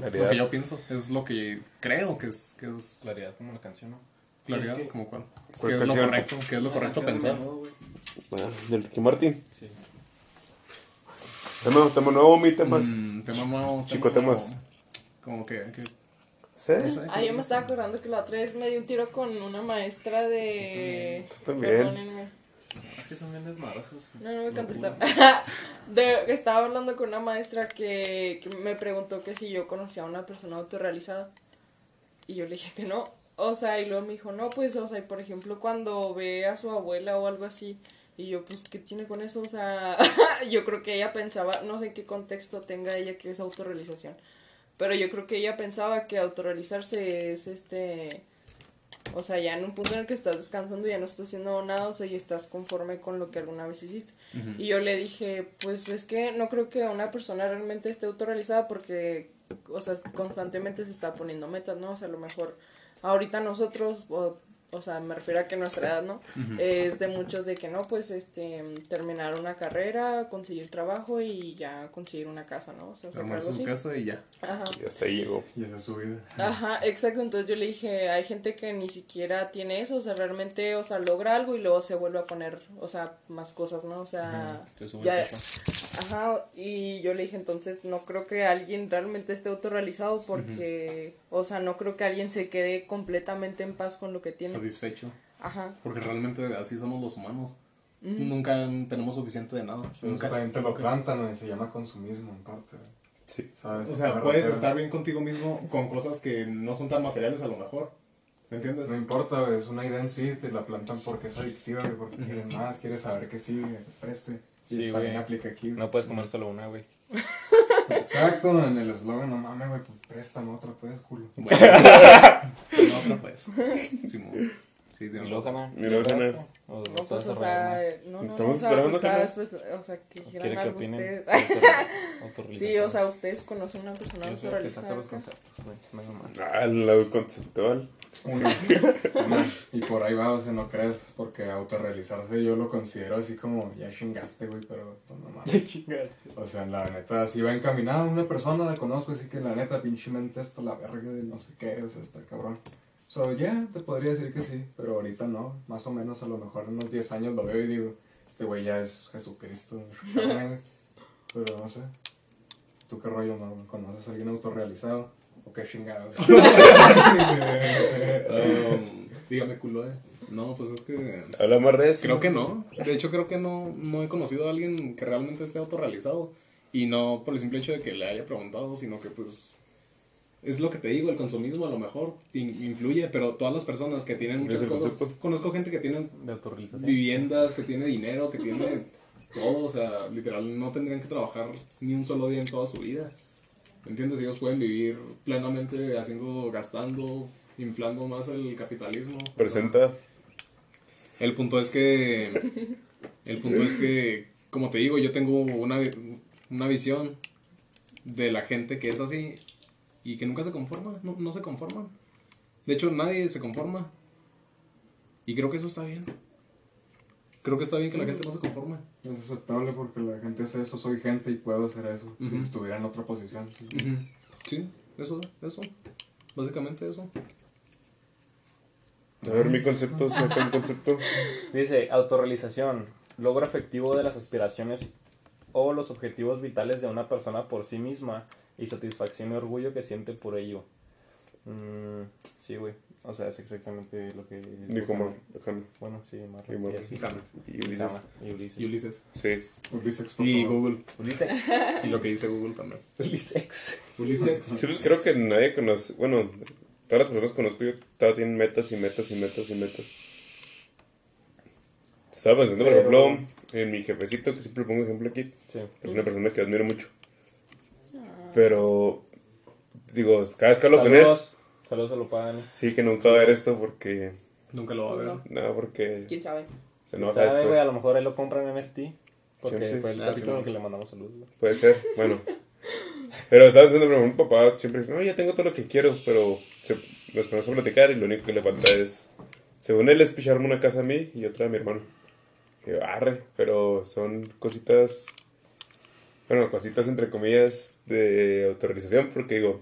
La lo que yo pienso, es lo que creo que es, que es Claridad como la canción, ¿no? claridad, Es que- como cuál. ¿Cuál ¿Qué es lo correcto? ¿Qué es lo correcto pensar? Bueno, del Ricky Martin. Sí. Tema, tema nuevo, mi temas. Mm, tema nuevo. Chico, tema temas. nuevo. Como que, que ¿Sí? no sé. Ah, yo me estaba acordando que la otra vez me di un tiro con una maestra de... También. Perdónenme. Es que son bien desmadrosos. No, no me contestaba. De, estaba hablando con una maestra que, que me preguntó que si yo conocía a una persona autorrealizada. Y yo le dije que no. O sea, y luego me dijo, no, pues, o sea, y por ejemplo, cuando ve a su abuela o algo así. Y yo, pues, ¿qué tiene con eso? O sea, yo creo que ella pensaba, no sé en qué contexto tenga ella que es autorrealización. Pero yo creo que ella pensaba que autorrealizarse es este. O sea, ya en un punto en el que estás descansando, ya no estás haciendo nada, o sea, y estás conforme con lo que alguna vez hiciste. Y yo le dije, pues es que no creo que una persona realmente esté autorrealizada porque, o sea, constantemente se está poniendo metas, ¿no? O sea, a lo mejor ahorita nosotros, o, o sea, me refiero a que nuestra edad, ¿no? Es de muchos de que no, pues, este, terminar una carrera, conseguir trabajo y ya conseguir una casa, ¿no? O sea, algo su así. casa y ya. Ajá. Y hasta ahí llegó. Y esa es su vida. Ajá, exacto. Entonces yo le dije, hay gente que ni siquiera tiene eso, o sea, realmente, o sea, logra algo y luego se vuelve a poner, o sea, más cosas, ¿no? O sea, Se sube ya, ajá, y yo le dije, entonces no creo que alguien realmente esté autorrealizado porque, o sea, no creo que alguien se quede completamente en paz con lo que tiene. Satisfecho. Ajá. Porque realmente así somos los humanos. Nunca tenemos suficiente de nada. Nunca Nunca. también te lo plantan, y se llama consumismo en parte. Sí. ¿sabes? O sea, puedes estar bien contigo mismo con cosas que no son tan materiales a lo mejor. ¿Me entiendes? No importa, güey, es una idea en sí, te la plantan porque es adictiva, güey, porque quieres más, quieres saber que sigue, preste. Y Sí, también güey. aplica aquí, güey. No puedes comer solo una, güey. Exacto, en el eslogan, no mames, güey, pues préstame otra, pues, culo. Bueno, no, otra pues. Simón. Sí, ¿Ya Hanna. acabaste? ¿O No, pues, o sea, más? no, no, Estamos o sea, esperando, Carla. después, o sea, que ¿O dijeran ¿Quiere que algo opinen? ustedes. Sí, o sea, ustedes conocen una persona Yo que autorrealizada. los conceptos, güey. No más. Ah, el lado conceptual. Una. Una. Y por ahí va, o sea, no crees, porque autorrealizarse yo lo considero así como, ya chingaste, güey, pero pues, no mames. O sea, la neta, si va encaminada una persona, la conozco, así que la neta, pinche mente está la verga de no sé qué, o sea, está cabrón. So, ya, te podría decir que sí, pero ahorita no, más o menos, a lo mejor en unos 10 años lo veo y digo, este güey ya es Jesucristo, pero no sé. ¿Tú qué rollo, no? ¿Conoces a alguien autorrealizado? ¿O qué chingados? Um, dígame, culo, eh. No, pues es que. Habla más de eso. Creo que no. De hecho, creo que no, no he conocido a alguien que realmente esté autorrealizado. Y no por el simple hecho de que le haya preguntado, sino que pues. Es lo que te digo, el consumismo a lo mejor in- influye, pero todas las personas que tienen muchas cosas. concepto. Conozco gente que tiene viviendas, que tiene dinero, que tiene todo, o sea, literal no tendrían que trabajar ni un solo día en toda su vida. ¿Me entiendes? Ellos pueden vivir plenamente haciendo, gastando, inflando más el capitalismo. Presenta. El punto es que. El punto es que, como te digo, yo tengo una, una visión de la gente que es así y que nunca se conforma, no, no se conforman. De hecho, nadie se conforma. Y creo que eso está bien. Creo que está bien que la gente no se conforme. Es aceptable porque la gente hace eso, soy gente y puedo hacer eso si estuviera en otra posición. Sí, eso, eso. Básicamente eso. A ver, mi concepto, saca un concepto. Dice, autorrealización, logro efectivo de las aspiraciones o los objetivos vitales de una persona por sí misma y satisfacción y orgullo que siente por ello. Mm, sí, güey. O sea, es exactamente lo que... Dijo Mar. Bueno, sí, Marlon. Y Marlon. Y así. Y Ulises. Y Ulises. Y Ulises. Sí. Ulises, Y. Google. Ulises. Y lo que dice Google también. Ulises. Ulises. Sí, pues creo que nadie conoce. Bueno, todas las personas que conozco yo todas tienen metas y metas y metas y metas. Estaba pensando, por Pero- ejemplo, en mi jefecito, que siempre pongo ejemplo aquí. Sí. Es una persona que admiro mucho. Pero, digo, cada vez que hablo con él, Saludos. Saludos a Lupani. sí que nunca va a ver esto porque. Nunca lo va a ver. No, porque ¿Quién sabe? se enoja ¿Sabe, güey? A después. lo mejor él lo compra en NFT. Porque fue el Ah, capítulo en el que le mandamos saludos. Puede ser, bueno. Pero estaba ejemplo, mi papá siempre dice, no, ya tengo todo lo que quiero, pero se, nos ponemos a platicar y lo único que le falta es, según él, es picharme una casa a mí y otra a mi hermano. Y yo, arre, pero son cositas, bueno, cositas entre comillas de autorrealización, porque digo,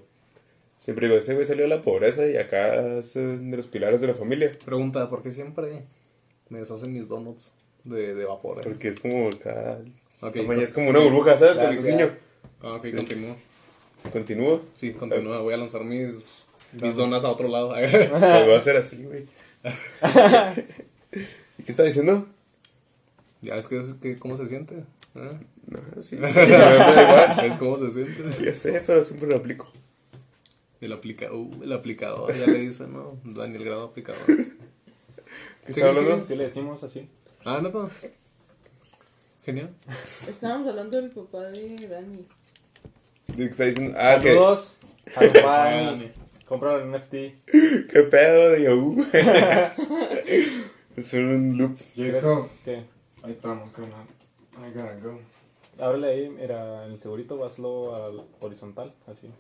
siempre digo, ese güey salió de la pobreza y acá es de los pilares de la familia. Pregunta, ¿por qué siempre me deshacen mis donuts de, de vapor? eh? Porque es como acá, Ok, como ya es con- como una burbuja, ¿sabes? Es ya. niño. Ah, ok, Sí. continúo. Continúo. Sí, continúa. Voy a lanzar mis, mis donas a otro lado. Pues va a ser así, güey. ¿Y qué está diciendo? Ya es que es que cómo se siente. ¿Eh? No, sí. Es cómo se siente. Ya sé, pero siempre lo aplico. El, aplica uh, el aplicador, ya le dicen, ¿no? Daniel Grado aplicador. ¿Qué Sigue, está hablando? Sí le decimos así. Ah, no, Genial. Estábamos hablando del papá de Dani. ¿De qué está diciendo? Ah, que. Saludos. Dani. NFT. ¿Qué pedo de Yahoo? es un loop. ¿Qué? ahí estamos, carnal. I gotta go. Ábrele ahí, mira, en el segurito, hazlo al horizontal, así.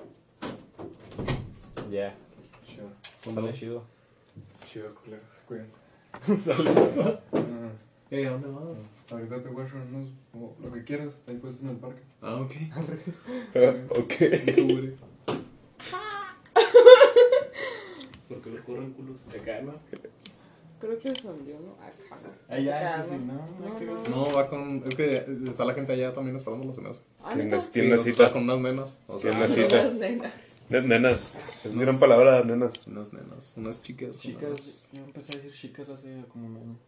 Ya, Chido. sale chido. Chido, culeros. Cuídense. Saludos. Ah, Ey, ¿a dónde vas? ahorita te voy a hacer unos, o lo que quieras, ahí puedes en el parque. Ah, ok. ok. Porque los corren culos. Te calma. Creo que se hundió, ¿no? Acá. Ahí ya, Acá, sí, no, no, que- no. No, va con. Es que está la gente allá también me hace. Ah, Tiene una- tiene Sí, cita. con unas nenas. O sea, Tiene Son cita. las nenas. Ne- Nenas. Es mi gran palabra, nenas. unas nenas. Unas chicas. Chicas, yo empecé a decir chicas hace como un año.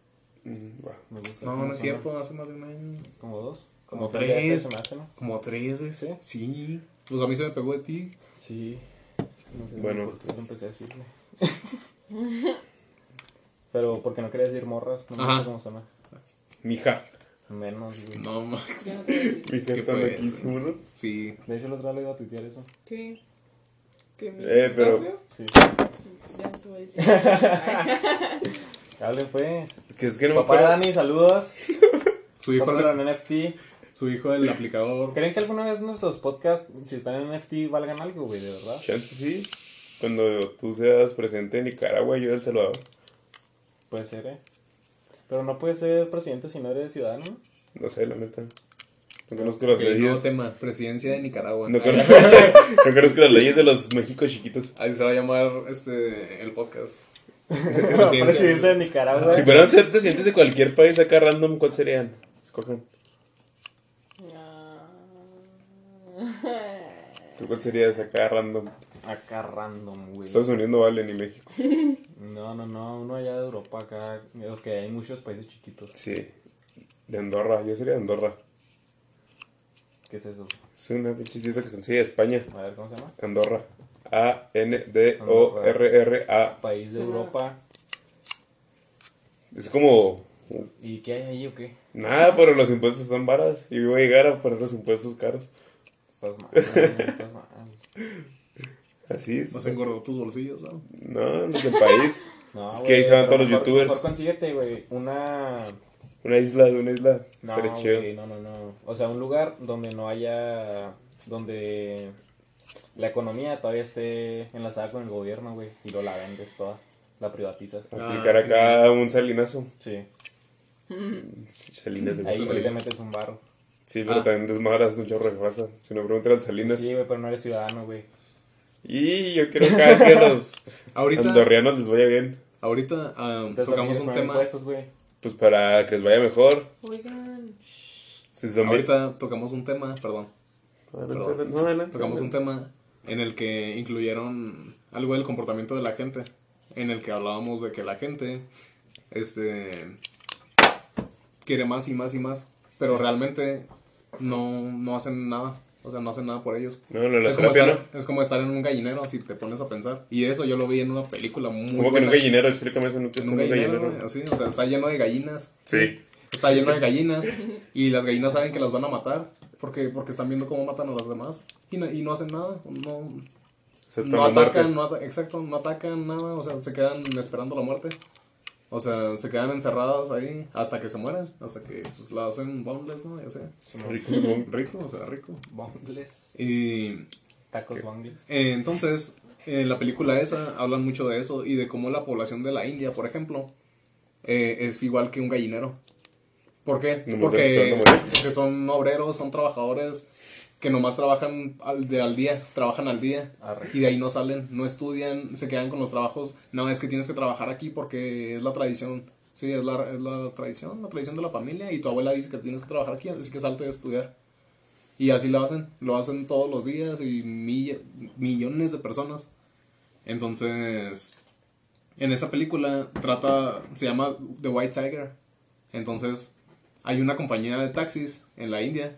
Mm. Me gusta. No, no es cierto, hace más de un año. ¿Como dos? Como tres tres. veces se me hace, ¿no? Como tres, ¿eh? ¿Sí? Sí. Pues a mí se me pegó de ti. Sí. No sé Bueno. por qué empecé a decirle. Pero porque no quería decir morras, no me gusta cómo suena. Mija. Menos, güey. No, decir. Mija ¿Qué está loquísimo, ¿no? Sí. De hecho, el otro día le iba a tuitear eso. ¿Qué? ¿Que mi Eh, pero-? Sí. Ya no te voy a decir. Hable, pues. Que es que no me Papá acuerdo. Dani, saludos. Su hijo, en NFT. su hijo, el aplicador. ¿Creen que alguna vez nuestros podcasts, si están en NFT, valgan algo, güey? De verdad. Chance sí. Cuando tú seas presidente en Nicaragua, yo El Salvador. Puede ser, ¿eh? Pero no puedes ser presidente si no eres ciudadano. No sé, la neta. No conozco las El nuevo leyes. tema, presidencia de Nicaragua. No conozco, no conozco las leyes de los México chiquitos. Ahí se va a llamar este el podcast. Presidencia de Nicaragua. Si fueran ser presidentes de cualquier país acá random, ¿cuál serían? Escojan. ¿Tú cuál serías acá random? Acá random, güey. Estados Unidos no vale ni México. No, no, no. Uno allá de Europa, acá. Ok, hay muchos países chiquitos. Sí. De Andorra, yo sería de Andorra. ¿Qué es eso? Es una pinche que se enseña de España. A ver, ¿cómo se llama? Andorra. A-N-D-O-R-R-A. País de Europa. Es como. ¿Y qué hay ahí o qué? Nada, pero los impuestos están varas. Y voy a llegar a poner los impuestos caros. Estás mal. Estás mal. Así es. No se engordó tus bolsillos, ¿no? No, es del país. No, Es que ahí se van todos los mejor- youtubers. Mejor consíguete, güey, una... Una isla, una isla. No, güey, no, no, no. O sea, un lugar donde no haya... Donde la economía todavía esté enlazada con el gobierno, güey. Y lo la vendes toda. La privatizas. Aplicar Ah, acá un salinazo. Sí. Salinas de Ahí mucho sí le metes un barro. Sí, pero Ah. también desmadras de raza. Si no preguntan al Salinas. Sí, güey, pero no eres ciudadano, güey. Y yo quiero que a los Ahorita, andorrianos les vaya bien. ahorita ah, tocamos ¿para qué un tema. Pues para que les vaya mejor. Oigan. Si son Ahorita tocamos un tema, perdón. No, adelante, Tocamos un tema en el que incluyeron algo del comportamiento de la gente, en el que hablábamos de que la gente este quiere más y más y más, pero realmente no, no hacen nada, o sea, no hacen nada por ellos. No, la Es como, terapia, estar, es como estar en un gallinero si te pones a pensar. Y eso yo lo vi en una película muy ¿no? Como que en un gallinero, explícame eso, En un un gallinero, gallinero. así, o sea, está lleno de gallinas. Sí. Está lleno de gallinas y las gallinas saben que las van a matar porque, porque están viendo cómo matan a las demás y no, y no hacen nada, no, no atacan, no ata- exacto, no atacan nada, o sea, se quedan esperando la muerte. O sea, se quedan encerradas ahí hasta que se mueren, hasta que pues, la hacen boneless, ¿no? Ya sé. Rico. Rico, o sea, rico. Bongles. Y Tacos bongles. eh, entonces, en la película esa hablan mucho de eso y de cómo la población de la India, por ejemplo, eh, es igual que un gallinero. ¿Por qué? Porque, porque son obreros, son trabajadores que nomás trabajan al, de al día, trabajan al día Arre. y de ahí no salen, no estudian, se quedan con los trabajos. No, es que tienes que trabajar aquí porque es la tradición. Sí, es la, es la tradición, la tradición de la familia y tu abuela dice que tienes que trabajar aquí, así que salte a estudiar. Y así lo hacen, lo hacen todos los días y milla- millones de personas. Entonces, en esa película trata, se llama The White Tiger. Entonces, hay una compañía de taxis en la India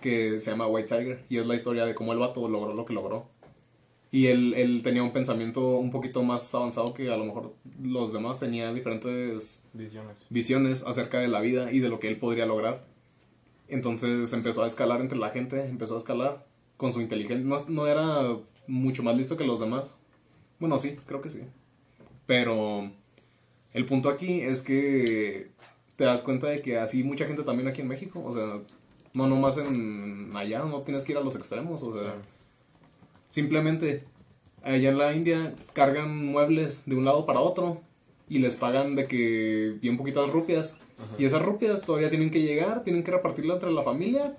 que se llama White Tiger y es la historia de cómo el vato logró lo que logró. Y él, él tenía un pensamiento un poquito más avanzado que a lo mejor los demás tenían diferentes Visiones. visiones acerca de la vida y de lo que él podría lograr. Entonces empezó a escalar entre la gente, empezó a escalar con su inteligencia. No, no era mucho más listo que los demás. Bueno, sí, creo que sí. Pero el punto aquí es que te das cuenta de que así mucha gente también aquí en México, o sea, no nomás en allá, no tienes que ir a los extremos, o sea, simplemente allá en la India cargan muebles de un lado para otro y les pagan de que bien poquitas rupias. Y esas rupias todavía tienen que llegar, tienen que repartirla entre la familia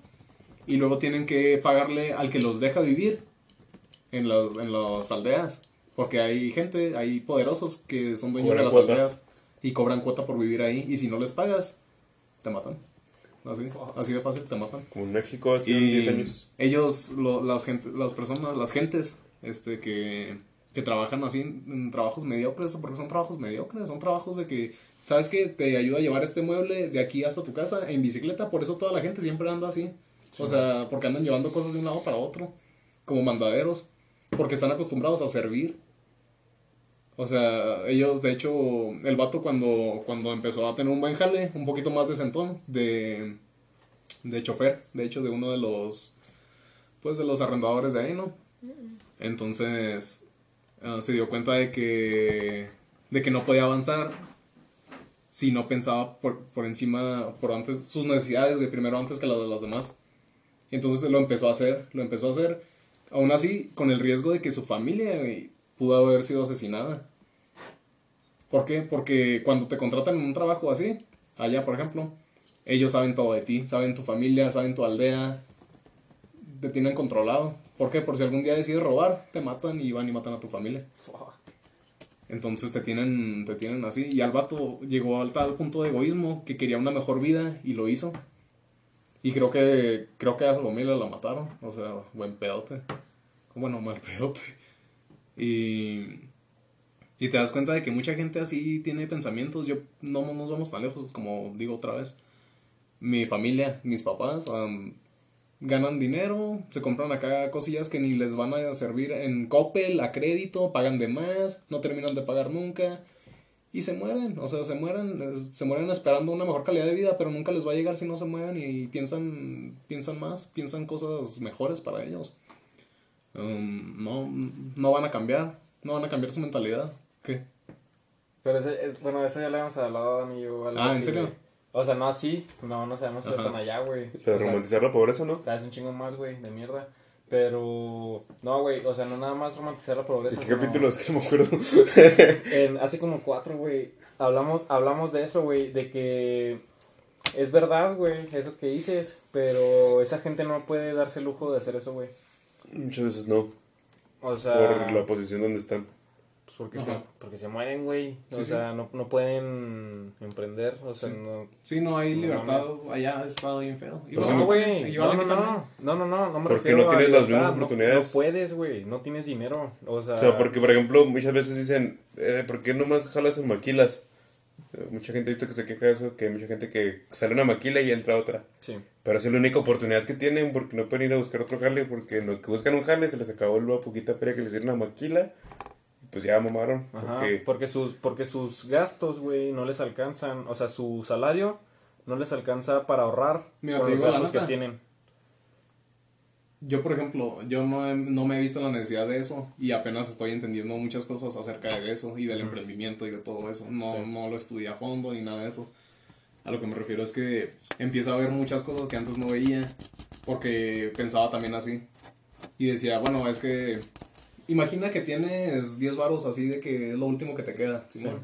y luego tienen que pagarle al que los deja vivir en, las en las aldeas. Porque hay gente, hay poderosos que son dueños de las cuota. aldeas y cobran cuota por vivir ahí. Y si no les pagas, te matan. Así, así de fácil te matan. Como en México hace Y 10 años. ellos, lo- las, gente, las personas, las gentes este, que, que trabajan así en, en trabajos mediocres, porque son trabajos mediocres, son trabajos de que, ¿sabes que Te ayuda a llevar este mueble de aquí hasta tu casa en bicicleta, por eso toda la gente siempre anda así. O sea, porque andan llevando cosas de un lado para otro, como mandaderos, porque están acostumbrados a servir. O sea, ellos, de hecho, el vato cuando, cuando empezó a tener un buen jale, un poquito más de sentón, de, de chofer, de hecho, de uno de los, pues, de los arrendadores de ahí, ¿no? Entonces, ah, se dio cuenta de que, de que no podía avanzar si no pensaba por, por encima, por antes, sus necesidades, güey, primero antes que las de los demás. Y entonces lo empezó a hacer, lo empezó a hacer, aún así, con el riesgo de que su familia, güey, pudo haber sido asesinada. ¿Por qué? Porque cuando te contratan en un trabajo así, allá por ejemplo, ellos saben todo de ti, saben tu familia, saben tu aldea, te tienen controlado. ¿Por qué? Por si algún día decides robar, te matan y van y matan a tu familia. Entonces te tienen, te tienen así. Y al vato llegó al tal punto de egoísmo que quería una mejor vida y lo hizo. Y creo que, creo que a su familia la mataron. O sea, buen pedote. Bueno, mal pedote. Y, y te das cuenta de que mucha gente así tiene pensamientos. Yo no nos vamos tan lejos, como digo otra vez. Mi familia, mis papás, am, ganan dinero, se compran acá cosillas que ni les van a servir en Coppel, a crédito, pagan de más, no terminan de pagar nunca. Y se mueren, o sea, se mueren, se mueren esperando una mejor calidad de vida, pero nunca les va a llegar si no se mueven y piensan, piensan más, piensan cosas mejores para ellos. Um, no, no van a cambiar, no van a cambiar su mentalidad. ¿Qué? Pero ese, es- bueno, eso ya le hemos hablado Dani y yo. algo Ah, ¿en así, serio? güey. O sea, no así, no, no sabemos si Ajá. tan allá, güey. Pero O sea, romantizar la pobreza, ¿no? Sabes un chingo más, güey, de mierda. Pero, no, güey, o sea, no nada más romantizar la ¿De pobreza. qué capítulo es que no me acuerdo? en- hace como cuatro, güey, hablamos, hablamos de eso, güey, de que es verdad, güey, eso que dices, pero esa gente no puede darse el lujo de hacer eso, güey. Muchas veces no. O sea, Por la posición donde están. pues porque, Ajá. se, porque se mueren, güey. O Sí, sí. sea, No, no pueden emprender, o sea, Sí. no... Sí, no hay No libertad, allá está bien feo. Pues No, no, güey, no, no, no, no, no, no, no me Porque no tienes las mismas no- oportunidades. No, puedes, güey, no tienes dinero, o sea... O sea, porque, por ejemplo, muchas veces dicen, eh, ¿por qué nomás jalas en maquilas? Mucha gente dice que se queja de eso, que hay mucha gente que sale una maquila y entra otra. Sí, Pero es la única oportunidad que tienen porque no pueden ir a buscar otro jale porque lo que buscan un jale se les acabó la poquita feria que les dieron a maquila y pues ya mamaron. Ajá, Porque porque sus, porque sus gastos, güey, no les alcanzan, o sea, su salario no les alcanza para ahorrar Mira, por los gastos que tienen. Yo, por ejemplo, yo no, he- no me he visto la necesidad de eso y apenas estoy entendiendo muchas cosas acerca de eso y del emprendimiento y de todo eso. No, Sí. no lo estudié a fondo ni nada de eso. A lo que me refiero es que empiezo a ver muchas cosas que antes no veía porque pensaba también así. Y decía, bueno, es que imagina que tienes 10 varos así de que es lo último que te queda. Simón.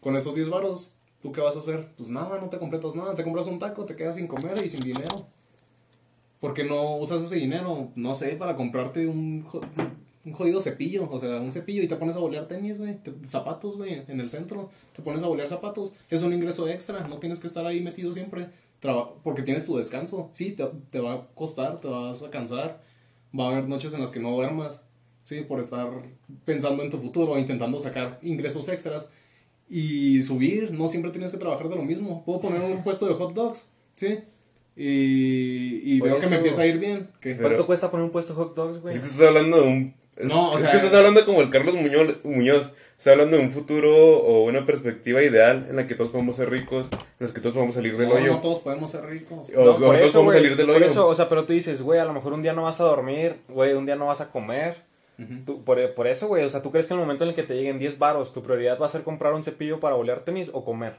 Con esos 10 varos, ¿tú qué vas a hacer? Pues nada, no te completas nada. Te compras un taco, te quedas sin comer y sin dinero. ¿Por qué no usas ese dinero, no sé, para comprarte un, un jodido cepillo? O sea, un cepillo y te pones a bolear tenis, güey, zapatos, güey, en el centro. Te pones a bolear zapatos. Es un ingreso extra, no tienes que estar ahí metido siempre. Traba- porque tienes tu descanso. Sí, te, te va a costar, te vas a cansar. Va a haber noches en las que no duermas, sí, por estar pensando en tu futuro, intentando sacar ingresos extras. Y subir, no siempre tienes que trabajar de lo mismo. Puedo poner un puesto de hot dogs Sí. Y, veo que me empieza a ir bien. que ¿Cuánto cuesta poner un puesto de hot dogs, güey? Es que estás hablando de un. Es, No, o es sea- que estás hablando como el Carlos Muñoz, Muñoz. Estás hablando de un futuro o una perspectiva ideal en la que todos podemos ser ricos, en la que todos podemos salir del no, hoyo. no todos podemos ser ricos. O, No, o todos podemos salir del por hoyo. eso, o sea, pero tú dices, güey, a lo mejor un día no vas a dormir, güey, un día no vas a comer. Tú- por, por eso, güey, o sea, ¿tú crees que en el momento en el que te lleguen 10 varos, tu prioridad va a ser comprar un cepillo para bolear tenis o comer?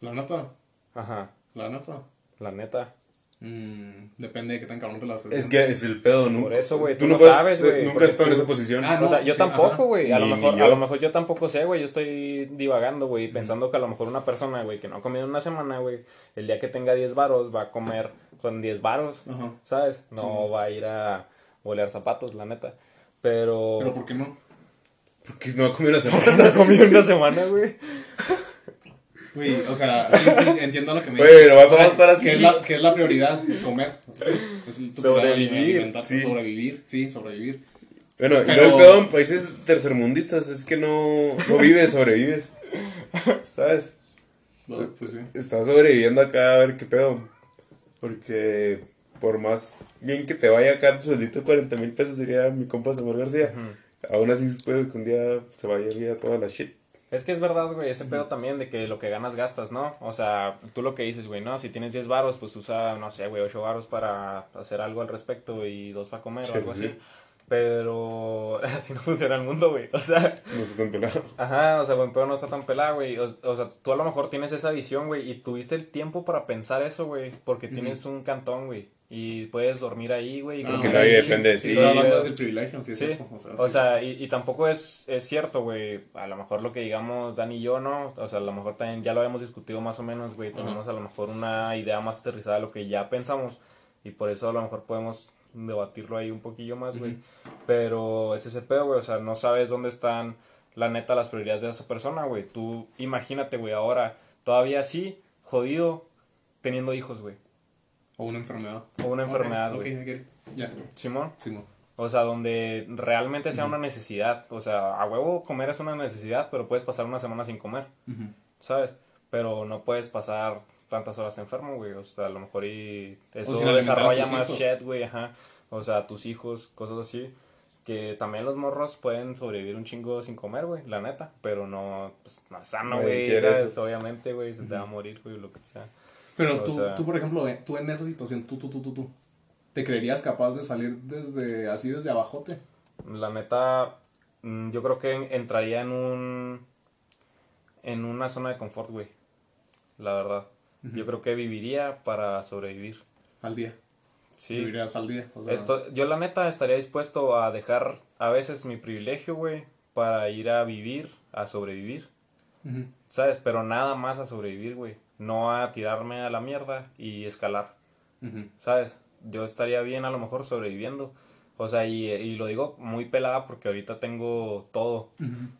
La neta. Ajá, La neta. La neta. Mm, depende de qué tan cabrón te la estés Es que es el pedo, ¿no? Por eso, güey, tú no no puedes- sabes, güey, Nunca he estado en esa posición. Ah, o sea, yo sí, tampoco, güey. A lo mejor, ni a yo. lo mejor yo tampoco sé, güey. Yo estoy divagando, güey, pensando que a lo mejor una persona, güey, que no ha comido en una semana, güey, el día que tenga 10 varos va a comer con 10 varos, Ajá. ¿sabes? No va a ir a bolear zapatos, la neta. Pero, Pero ¿por qué no? Porque no ha comido una semana. no ha comido una semana, güey. Güey, o sea, sí, sí, entiendo lo que me Güey, pero va a estar así. ¿qué es, la, qué es la prioridad? Comer. Sí, es tu Sobrevivir, sí. Sobrevivir, sí, sobrevivir. Bueno, y luego el pedo en países tercermundistas es que no, no vives, sobrevives. ¿Sabes? Bueno, Pues sí. Estás sobreviviendo acá a ver qué pedo. Porque por más bien que te vaya acá tu sueldito de 40 mil pesos, diría mi compa Samuel García. Aún así puede que un día se vaya a ir a toda la shit. Es que es verdad, güey, ese pedo también de que lo que ganas gastas, ¿no? O sea, tú lo que dices, güey, ¿no? Si tienes 10 varos, pues usa, no sé, güey, 8 varos para hacer algo al respecto y 2 para comer Sí, o algo sí. así. Pero así no funciona el mundo, güey. O sea, No estás tan pelado. ajá, o sea, buen pedo no está tan pelado, güey. O, o sea, tú a lo mejor tienes esa visión, güey, y tuviste el tiempo para pensar eso, güey, porque tienes un cantón, güey. Y puedes dormir ahí, güey. y Ah, Porque comer nadie ahí. depende de Sí, ti. estoy hablando güey. desde el privilegio, sí, es Sí, cierto. O sea, o sí. sea y, y tampoco es, es cierto, güey. A lo mejor lo que digamos Dani y yo, ¿no? O sea, a lo mejor también ya lo habíamos discutido más o menos, güey. Tenemos a lo mejor una idea más aterrizada de lo que ya pensamos. Y por eso a lo mejor podemos debatirlo ahí un poquillo más, güey. Pero es ese pedo, güey. O sea, no sabes dónde están, la neta, las prioridades de esa persona, güey. Tú imagínate, güey, ahora, todavía así, jodido, teniendo hijos, güey. O una enfermedad. O una enfermedad, Ok, güey. ok, ok. Ya, Simón. sí, no. O sea, donde realmente sea una necesidad. O sea, a huevo comer es una necesidad, pero puedes pasar una semana sin comer, ¿sabes? Pero no puedes pasar tantas horas enfermo, güey. O sea, a lo mejor y eso a desarrolla más shit, güey, ajá. O sea, tus hijos, cosas así. Que también los morros pueden sobrevivir un chingo sin comer, güey, la neta. Pero no, pues, no es sano, güey. Obviamente, güey, se te va a morir, güey, lo que sea. Pero tú, sea- tú, por ejemplo, tú en esa situación, tú, tú, tú, tú, tú, ¿te creerías capaz de salir desde, así desde abajote? La neta, mm, yo creo que en- entraría en un. En una zona de confort, güey. La verdad. Yo creo que viviría para sobrevivir. Al día. Sí. Vivirías al día. O sea, Esto, yo la neta estaría dispuesto a dejar a veces mi privilegio, güey, para ir a vivir, a sobrevivir. ¿Sabes? Pero nada más a sobrevivir, güey. No a tirarme a la mierda y escalar. ¿sabes? Yo estaría bien a lo mejor sobreviviendo. O sea, y, y lo digo muy pelada porque ahorita tengo todo,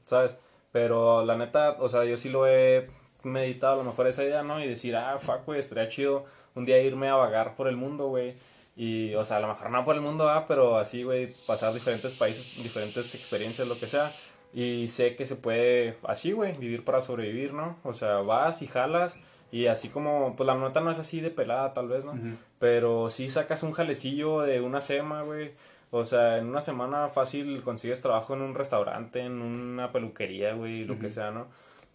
¿sabes? Pero la neta, o sea, yo sí lo he meditado a lo mejor esa idea, ¿no? Y decir, ah, fuck, güey, estaría chido un día irme a vagar por el mundo, güey. Y, o sea, a lo mejor no por el mundo, ah, pero así, güey, pasar diferentes países, diferentes experiencias, lo que sea. Y sé que se puede, así, güey, vivir para sobrevivir, ¿no? O sea, vas y jalas. Y así como, pues la nota no es así de pelada, tal vez, ¿no? Pero sí sacas un jalecillo de una sema, güey. O sea, en una semana fácil consigues trabajo en un restaurante, en una peluquería, güey, lo que sea, ¿no?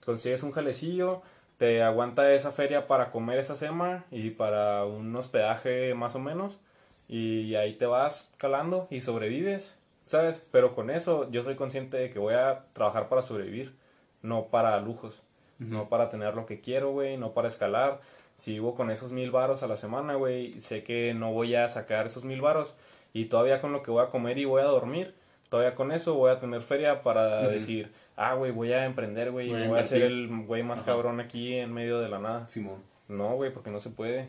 Consigues un jalecillo, te aguanta esa feria para comer esa sema y para un hospedaje más o menos. Y ahí te vas calando y sobrevives, ¿sabes? Pero con eso yo soy consciente de que voy a trabajar para sobrevivir, no para lujos. No para tener lo que quiero, güey, no para escalar. Si vivo con esos mil varos a la semana, güey, sé que no voy a sacar esos mil varos. Y todavía con lo que voy a comer y voy a dormir, todavía con eso voy a tener feria para decir, ah, güey, voy a emprender, güey, y Voy voy a hacer el güey más cabrón aquí en medio de la nada. Simón. No, güey, porque no se puede.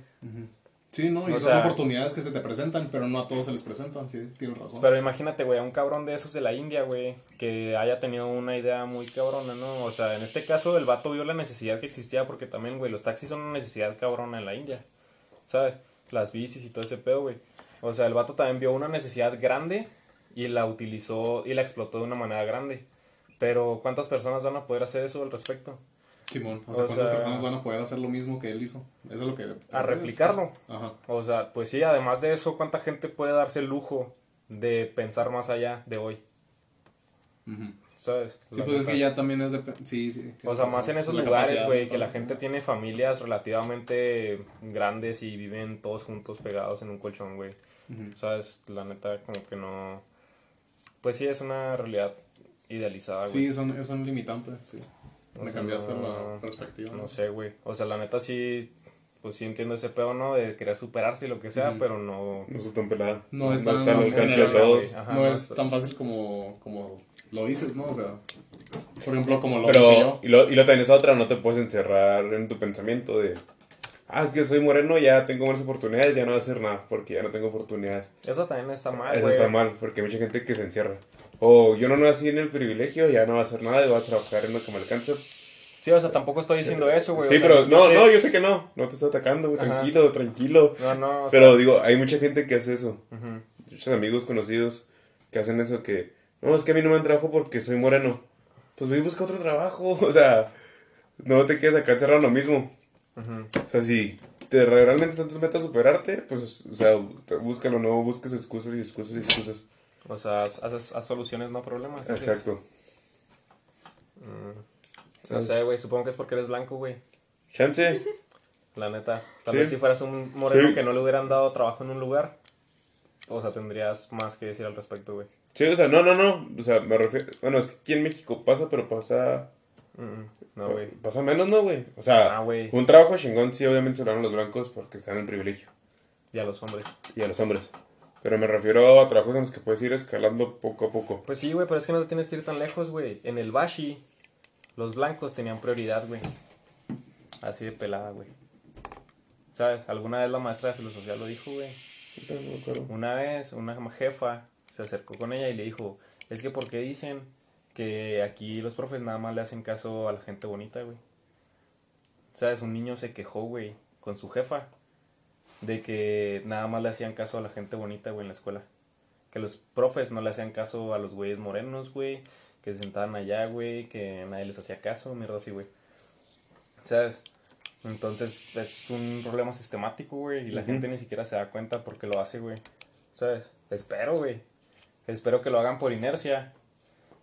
Sí, ¿no? Y O son sea- oportunidades que se te presentan, pero no a todos se les presentan, sí, tienes razón. Pero imagínate, güey, a un cabrón de esos de la India, güey, que haya tenido una idea muy cabrona, ¿no? O sea, en este caso el vato vio la necesidad que existía porque también, güey, los taxis son una necesidad cabrona en la India, ¿sabes? Las bicis y todo ese pedo, güey. O sea, el vato también vio una necesidad grande y la utilizó y la explotó de una manera grande. Pero ¿cuántas personas van a poder hacer eso al respecto? Simón, o sea, ¿cuántas sea- personas van a poder hacer lo mismo que él hizo? Eso es lo que... A replicarlo. Ajá. O sea, pues sí, además de eso, ¿cuánta gente puede darse el lujo de pensar más allá de hoy? ¿Sabes? Sí, La pues es que ya también es de... Sí, sí. O sea, más en esos La lugares, güey, que la gente tiene familias relativamente grandes y viven todos juntos pegados en un colchón, güey. ¿Sabes? La neta, como que no... Pues sí, es una realidad idealizada, güey. Sí, son, es un limitante, sí. Sea, cambiaste no- la perspectiva. No sé, güey. O sea, la neta sí, pues sí entiendo ese pedo, ¿no? De querer superarse y lo que sea, pero no... No está tan pelada. No es no tan- está al no, alcance no, de no, todos. Ajá, no no es está- tan fácil como, como lo dices, ¿no? O sea, por ejemplo, como lo Pero, yo. y lo, y lo también esta otra, no te puedes encerrar en tu pensamiento de, ah, es que soy moreno, ya tengo más oportunidades, ya no voy a hacer nada, porque ya no tengo oportunidades. Eso también está mal, Eso güey. está mal, porque hay mucha gente que se encierra. O yo no nací en el privilegio, ya no voy a hacer nada y voy a trabajar en lo que me alcanza. Sí, o sea, tampoco estoy diciendo eso, güey. sí, o sea, pero no, sé- no, yo sé que no, no te estoy atacando, güey, tranquilo, tranquilo. No, no, sea, Pero digo, hay mucha gente que hace eso. Muchos amigos conocidos que hacen eso que, no, es que a mí no me dan trabajo porque soy moreno. Pues ve y busca otro trabajo, o sea, no te quedes acá encerrado en lo mismo. O sea, si te realmente están tus metas superarte, pues, o sea, búscalo, no busques excusas y excusas y excusas. O sea, haz- haz soluciones, no problemas. Exacto. Mm. No sé, güey, supongo que es porque eres blanco, güey. Chance. La neta. Tal Sí. vez si fueras un moreno Sí. que no le hubieran dado trabajo en un lugar, o sea, tendrías más que decir al respecto, güey. Sí, o sea, no, no, no. O sea, me refiero. Bueno, es que aquí en México pasa, pero pasa. Mm, No, güey. Pasa menos, ¿no, güey? O sea, Ah, un trabajo chingón, sí, obviamente se lo dan a los blancos porque están en el privilegio. Y a los hombres. Y a los hombres. Pero me refiero a trabajos en los que puedes ir escalando poco a poco. Pues sí, güey, pero es que no te tienes que ir tan lejos, güey. En el Bashi, los blancos tenían prioridad, güey. Así de pelada, güey. ¿Sabes? Alguna vez la maestra de filosofía lo dijo, güey. Una vez una jefa se acercó con ella y le dijo, es que ¿por qué dicen que aquí los profes nada más le hacen caso a la gente bonita, güey? ¿Sabes? Un niño se quejó, güey, con su jefa de que nada más le hacían caso a la gente bonita, güey, en la escuela. Que los profes no le hacían caso a los güeyes morenos, güey, que se sentaban allá, güey, que nadie les hacía caso, mierda así, güey. ¿Sabes? Entonces es un problema sistemático, güey, y la gente ni siquiera se da cuenta porque lo hace, güey. ¿Sabes? Espero, güey. Espero que lo hagan por inercia.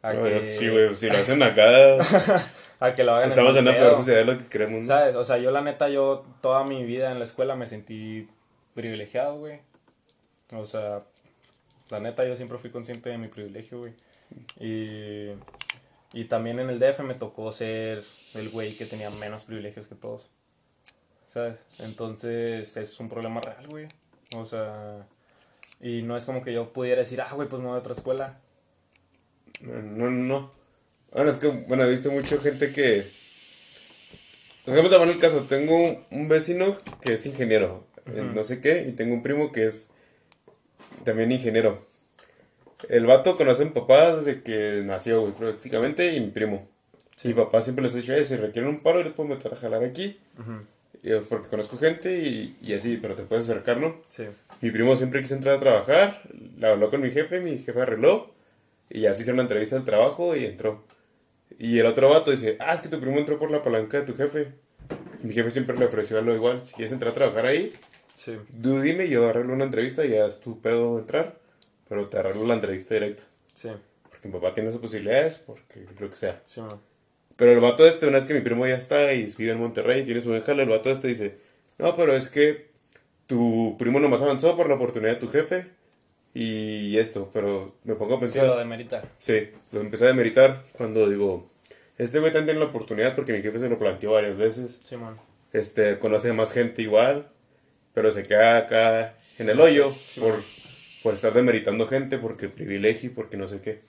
A No, que, yo- Sí, güey, si lo hacen acá, A que lo hagan estamos en la peor sociedad de lo que queremos. ¿no? ¿Sabes? O sea, yo la neta, yo toda mi vida en la escuela me sentí privilegiado, güey. O sea, la neta, yo siempre fui consciente de mi privilegio, güey. Y, y también en el DF me tocó ser el güey que tenía menos privilegios que todos. ¿Sabes? Entonces es un problema real, güey. O sea, y no es como que yo pudiera decir, ah, güey, pues me voy a otra escuela. No, no, no. Bueno, es que, bueno, he visto mucha gente que... Por ejemplo, te el caso. Tengo un- vecino que es ingeniero, en no sé qué, y tengo un primo que es también ingeniero. El vato conoce a mi papá desde que nació, güey, prácticamente, y mi primo. Mi papá siempre les ha dicho, "Eh, si requieren un paro, yo les puedo meter a jalar aquí. Y yo, porque conozco gente y, y así, pero te puedes acercar, ¿no? Sí. Mi primo siempre quiso entrar a trabajar, la habló con mi jefe, mi jefe arregló, y así hicieron una entrevista del trabajo y entró. Y el otro vato dice, ah, es que tu primo entró por la palanca de tu jefe. Mi jefe siempre le ofreció algo igual, si quieres entrar a trabajar ahí, Sí. tú dime, yo arreglo una entrevista y ya es tu pedo entrar, pero te arreglo la entrevista directa. Sí. Porque mi papá tiene esas posibilidades, porque lo que sea. Sí. Pero el vato este, una vez que mi primo ya está y vive en Monterrey y tiene su hija, el vato este dice, no, pero es que tu primo nomás avanzó por la oportunidad de tu jefe y esto, pero me pongo a Sí, pensar, lo de meritar. sí, lo empecé a demeritar cuando digo, este güey también tiene la oportunidad porque mi jefe se lo planteó varias veces, Simón. este, conoce más gente igual, pero se queda acá en el hoyo por, por estar demeritando gente, porque privilegio porque no sé qué.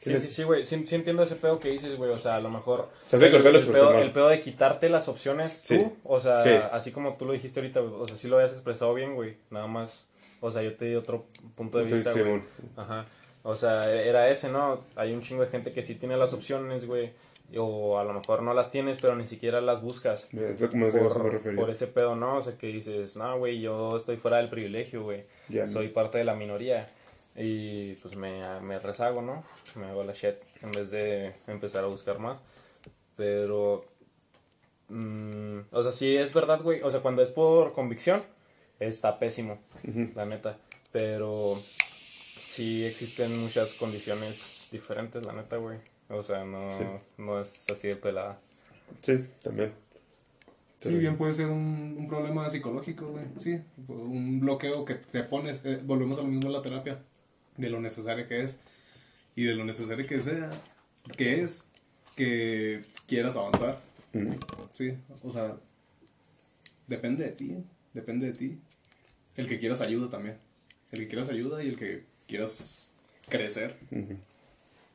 Sí, sí, sí, güey. Sí, sí entiendo ese pedo que dices, güey. O sea, a lo mejor. Se hace el, cortar el pedo, el pedo de quitarte las opciones Sí. tú. O sea, Sí. así como tú lo dijiste ahorita. O sea, sí lo habías expresado bien, güey. Nada más. O sea, yo te di otro punto de vista, güey. Simón. Ajá. O sea, era ese, ¿no? Hay un chingo de gente que sí tiene las opciones, güey. O a lo mejor no las tienes, pero ni siquiera las buscas. Es lo que me Por, por ese pedo, ¿no? O sea, que dices, no, güey, yo estoy fuera del privilegio, güey. No. Soy parte de la minoría. Y pues me, me rezago, ¿no? Me hago la shit en vez de empezar a buscar más. Pero mm, o sea, sí es verdad, güey. O sea, cuando es por convicción, está pésimo, la neta. Pero sí existen muchas condiciones diferentes, la neta, güey. O sea, no, Sí. no es así de pelada. Sí, también. Sí, bien puede ser un, un problema psicológico, güey. Sí, un bloqueo que te pones. eh, volvemos a lo mismo en la terapia. De lo necesario que es. Y de lo necesario que sea. Que es que quieras avanzar. Sí, o sea. Depende de ti. Depende de ti. El que quieras ayuda también. El que quieras ayuda y el que quieras crecer.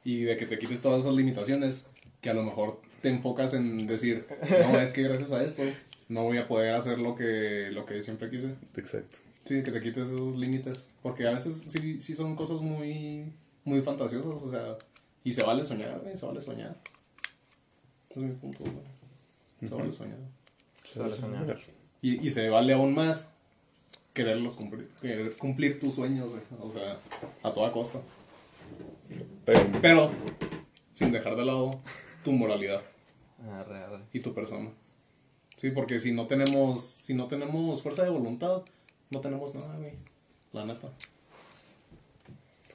Y de que te quites todas esas limitaciones. Que a lo mejor te enfocas en decir, no, es que gracias a esto no voy a poder hacer lo que, lo que siempre quise. Exacto. Sí, que te quites esos límites. Porque a veces sí, sí son cosas muy, muy fantasiosas, o sea, y se vale soñar, güey, se vale soñar. Ese es mi punto, güey. Se vale soñar. Se vale soñar. Y, y se vale aún más quererlos cumplir, querer cumplir tus sueños, güey. O sea, a toda costa. Pero, Pero sin dejar de lado tu moralidad Arre, arre. y tu persona. Sí, porque si no tenemos, si no tenemos fuerza de voluntad, no tenemos nada, güey. La neta.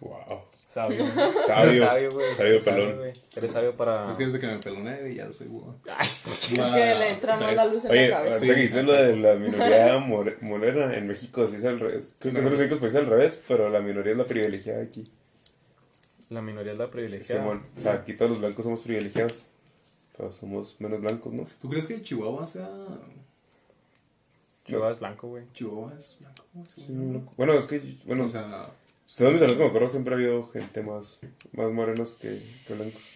wow. Sabio. Sabio. Sabio, güey. Sabio pelón. güey. Eres sabio para... Es que desde que me peloné, güey, ya soy güey. Es que le entra más la luz en Oye, la cabeza. ahorita que dijiste lo de la minoría more- morena en México, sí es al revés. Creo que son los únicos países al revés, pero la minoría es la privilegiada aquí. La minoría es la privilegiada. Simón. O sea, aquí todos los blancos somos privilegiados. Pero somos menos blancos, ¿no? ¿Tú crees que Chihuahua sea. Chihuahua es blanco, güey. Chihuahua es blanco? Sí, Sí, blanco. Bueno, es que, bueno, o sea, todos mis amigos que me acuerdo siempre ha habido gente más, más morenos que, que blancos.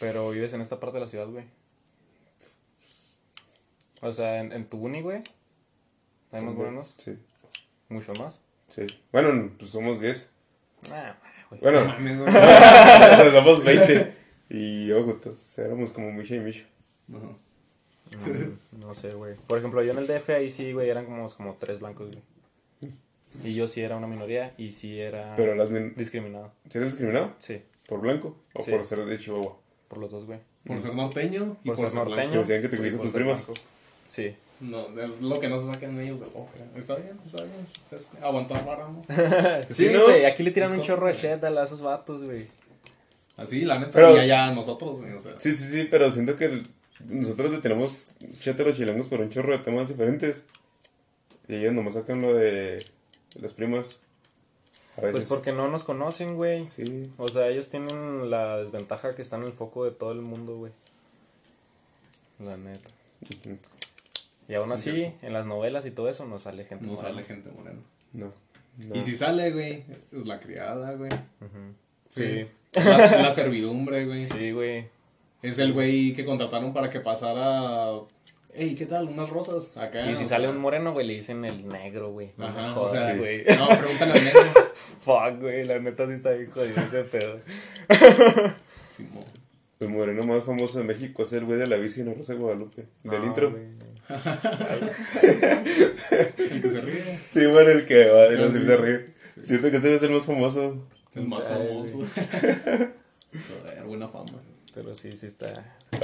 Pero vives en esta parte de la ciudad, güey. O sea, en, en tu uni, güey. ¿Hay más morenos? Sí, ¿Mucho más? sí. Bueno, pues somos 10. Ah, güey. Bueno, mames, o sea, somos 20. Y yo, pues, éramos como Misha y Misha. No sé, güey. Por ejemplo, yo en el DF ahí sí, güey, eran como, como tres blancos, güey. Y yo sí era una minoría y sí era Pero las min- discriminado. ¿Sí eres discriminado? Sí, ¿Por blanco? ¿O Sí. por ser de Chihuahua? por los dos, güey. Por ser norteño y Por, por, ser norteño. Que decían que te por tus primas. blanco. Sí. No, de lo que no se sacan ellos de boca. Está bien, está bien. Es aguantar ¿no? Sí, ¿no? güey, aquí le tiran Es un como- chorro de shit a esos vatos, güey. Así, la neta. Pero- y allá nosotros, güey, o sea. Sí, sí, sí, pero siento que el- nosotros le tenemos chete a los chilangos por un chorro de temas diferentes. Y ellos nomás sacan lo de las primas. A veces. Pues porque no nos conocen, güey. Sí. O sea, ellos tienen la desventaja que están en el foco de todo el mundo, güey. La neta. Y aún así, en las novelas y todo eso, no sale gente. No morena. sale gente morena. No. no. Y si sale, güey, es la criada, güey. Sí. Sí, La, la servidumbre, güey. sí, güey. Es el güey que contrataron para que pasara. Ey, ¿qué tal? Unas rosas acá. Y si o sale sea, un moreno, güey, le dicen el negro, güey. No me Ajá, o jodas, sea, güey. No, pregúntale al negro. Fuck, güey, la neta sí está bien jodido ese pedo. Simón. El moreno más famoso de México es el güey de la bici en la Rosa de Guadalupe. Del No, intro. güey. El que se ríe. Sí, bueno, el que va no Ah, se sí. reír. Siento que ese es el más famoso. El más famoso. Joder, buena fama. Pero sí, sí está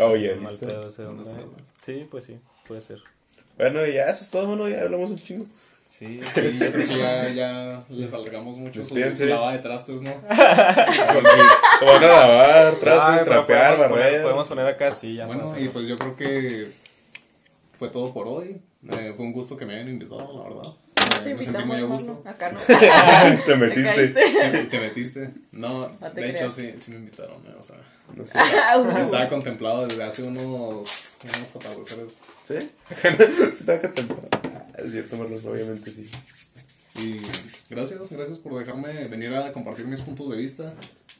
Oh, yeah, mal pedo ese ¿Dónde hombre. está? Sí, pues sí, puede ser. Bueno, ya eso es todo, bueno, ya hablamos un chingo. Sí, Sí, yo creo que ya, ya les alargamos mucho su, Despídense. su lava de trastes, ¿no? Van a lavar, trastes, trapear, podemos poner- barrer. Podemos poner acá, sí, ya. Bueno, y pues yo creo que fue todo por hoy. Eh, fue un gusto que me hayan invitado, la verdad. Te me sentí muy a invitamos, gusto. Acá no. Te Te metiste. caíste. Te metiste. No, No te de hecho sí, sí me invitaron, eh, o sea. No sé. Estaba contemplado desde hace unos, unos atardeceres. ¿Sí? sí estaba contemplado. Ah, Es cierto, Marlon, obviamente sí. Y gracias, gracias por dejarme venir a compartir mis puntos de vista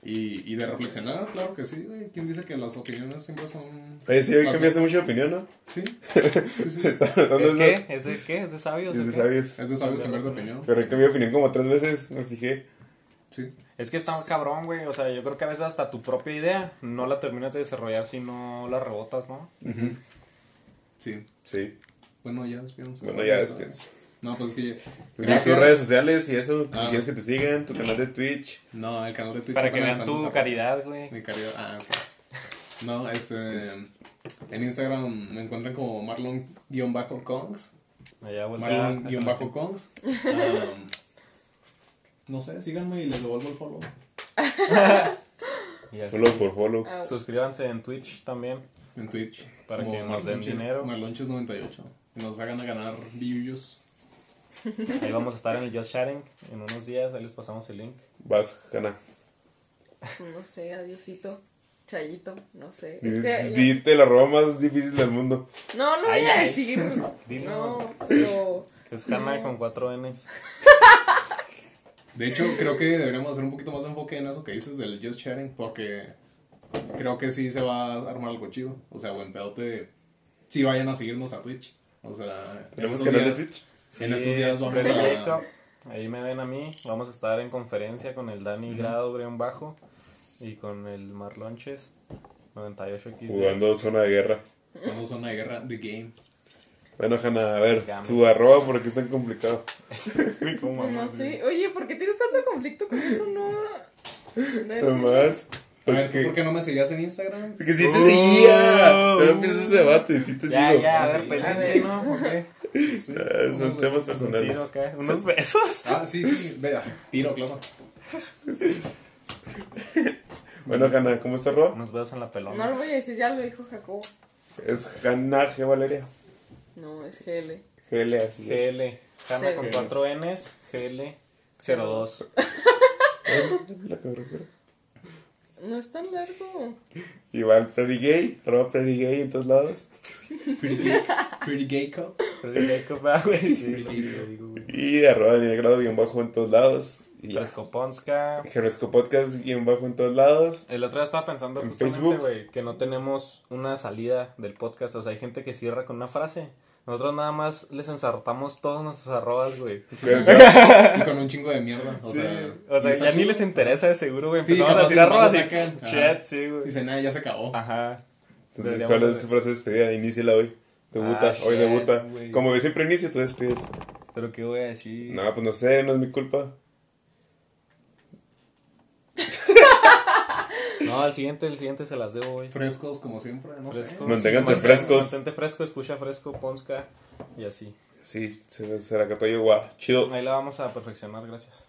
y, y de reflexionar, claro que sí, güey. ¿Quién dice que las opiniones siempre son... Oye, sí, hoy cambiaste mucho de opinión, ¿no? Sí, sí, sí. ¿Es de qué? ¿Es de qué? ¿Es de sabios? Es de sabios. Es de sabio cambiar de opinión. Pero he cambiado de opinión como tres veces, me fijé. Sí. Es que está cabrón, güey. O sea, yo creo que a veces hasta tu propia idea no la terminas de desarrollar si no la rebotas, ¿no? Sí. Sí. Bueno, ya despídense. Bueno, ya despídense. No, pues es que... Tus Gracias. redes sociales y eso, si Ah. quieres que te sigan, tu canal de Twitch. No, el canal de Twitch Para que vean tu caridad, güey. Mi caridad. Ah, ok. No, este. En Instagram me encuentran como Marlon-Kongs. Allá. Marlon-Kongs. Um, no sé, síganme y les devuelvo el follow. Follow por follow. Ah, Suscríbanse en Twitch también. En Twitch. Para como que nos den dinero. Marlonches98. Y nos hagan a ganar views. Ahí vamos a estar en el Just Chatting en unos días. Ahí les pasamos el link. Vas, Hanna. no sé, adiosito. Chayito, no sé. Es que. Dite la roba más difícil del mundo. No, no Ay, voy a ay. decir. Dilo. No, pero. Es Hannah con cuatro N's. De hecho, creo que deberíamos hacer un poquito más de enfoque en eso que dices del just chatting, porque creo que sí se va a armar algo chido. O sea, buen pedote. Sí vayan a seguirnos a Twitch. O sea, Tenemos estos días- Twitch. En estos días vamos a... Ahí me ven a mí. Vamos a estar en conferencia con el Dani Grado, Brian Bajo. Y con el Marlonches 98X. Jugando zona de guerra. Vamos a una guerra de game. Bueno, Hanna, a ver, tu arroba, ¿por qué es tan complicado? No sé. Oye, ¿por qué tienes tanto conflicto con eso? No. Entiendo. Nomás. A ver, ¿tú Porque, por qué no me seguías en Instagram? porque sí te seguía. No empieces ese debate, sí te Ya, sigo. ya, a Sí, ver, a peleense, ver. ¿no? ¿Por qué? Sí, Ah, son unos temas personales. ¿Tiro qué? ¿Unos besos? Ah, sí, sí, vea, tiro, claro. Bueno, Hanna, ¿cómo está arroba? Unos besos en la pelona. No lo voy a decir, ya lo dijo Jacobo. Es Hanna G. Valeria. No, es GL. GL, así. GL. Hanna con Cero. cuatro N's. GL 02. La carretera. No es tan largo. Igual, Pretty Gay, arroba Pretty Gay en todos lados. Pretty gay, pretty gay cup. Freddy ah, lo digo, güey. Y arroba Daniel Grado guion bajo en todos lados. Fresco Ponska. Jeresco Podcast guion bajo en todos lados. El otro día estaba pensando En justamente, Facebook. que no tenemos una salida del podcast. O sea, hay gente que cierra con una frase. Nosotros nada más les ensartamos todos nuestros arrobas, güey. Y con un chingo de mierda. O Sí, sea, o sea ya ni les interesa de seguro, güey. Sí, Empezamos a capaz decir arrobas y shit, sí, güey. Dice, nada, ya se acabó. Ajá. Entonces, Deberíamos ¿cuál es su frase de despedida? Iníciala hoy. Debuta, Ah, hoy shit, debuta. güey. Como siempre inicio, tú despides. Pero qué voy a decir. No, pues no sé, no es mi culpa. No, al siguiente, el siguiente se las debo, güey. Frescos, como siempre, no sé. Fresco. Manténganse Mantén- frescos. Mantente fresco, escucha fresco, Ponska y así. Sí, se, se la cató yo, guau. Chido. Ahí la vamos a perfeccionar, gracias.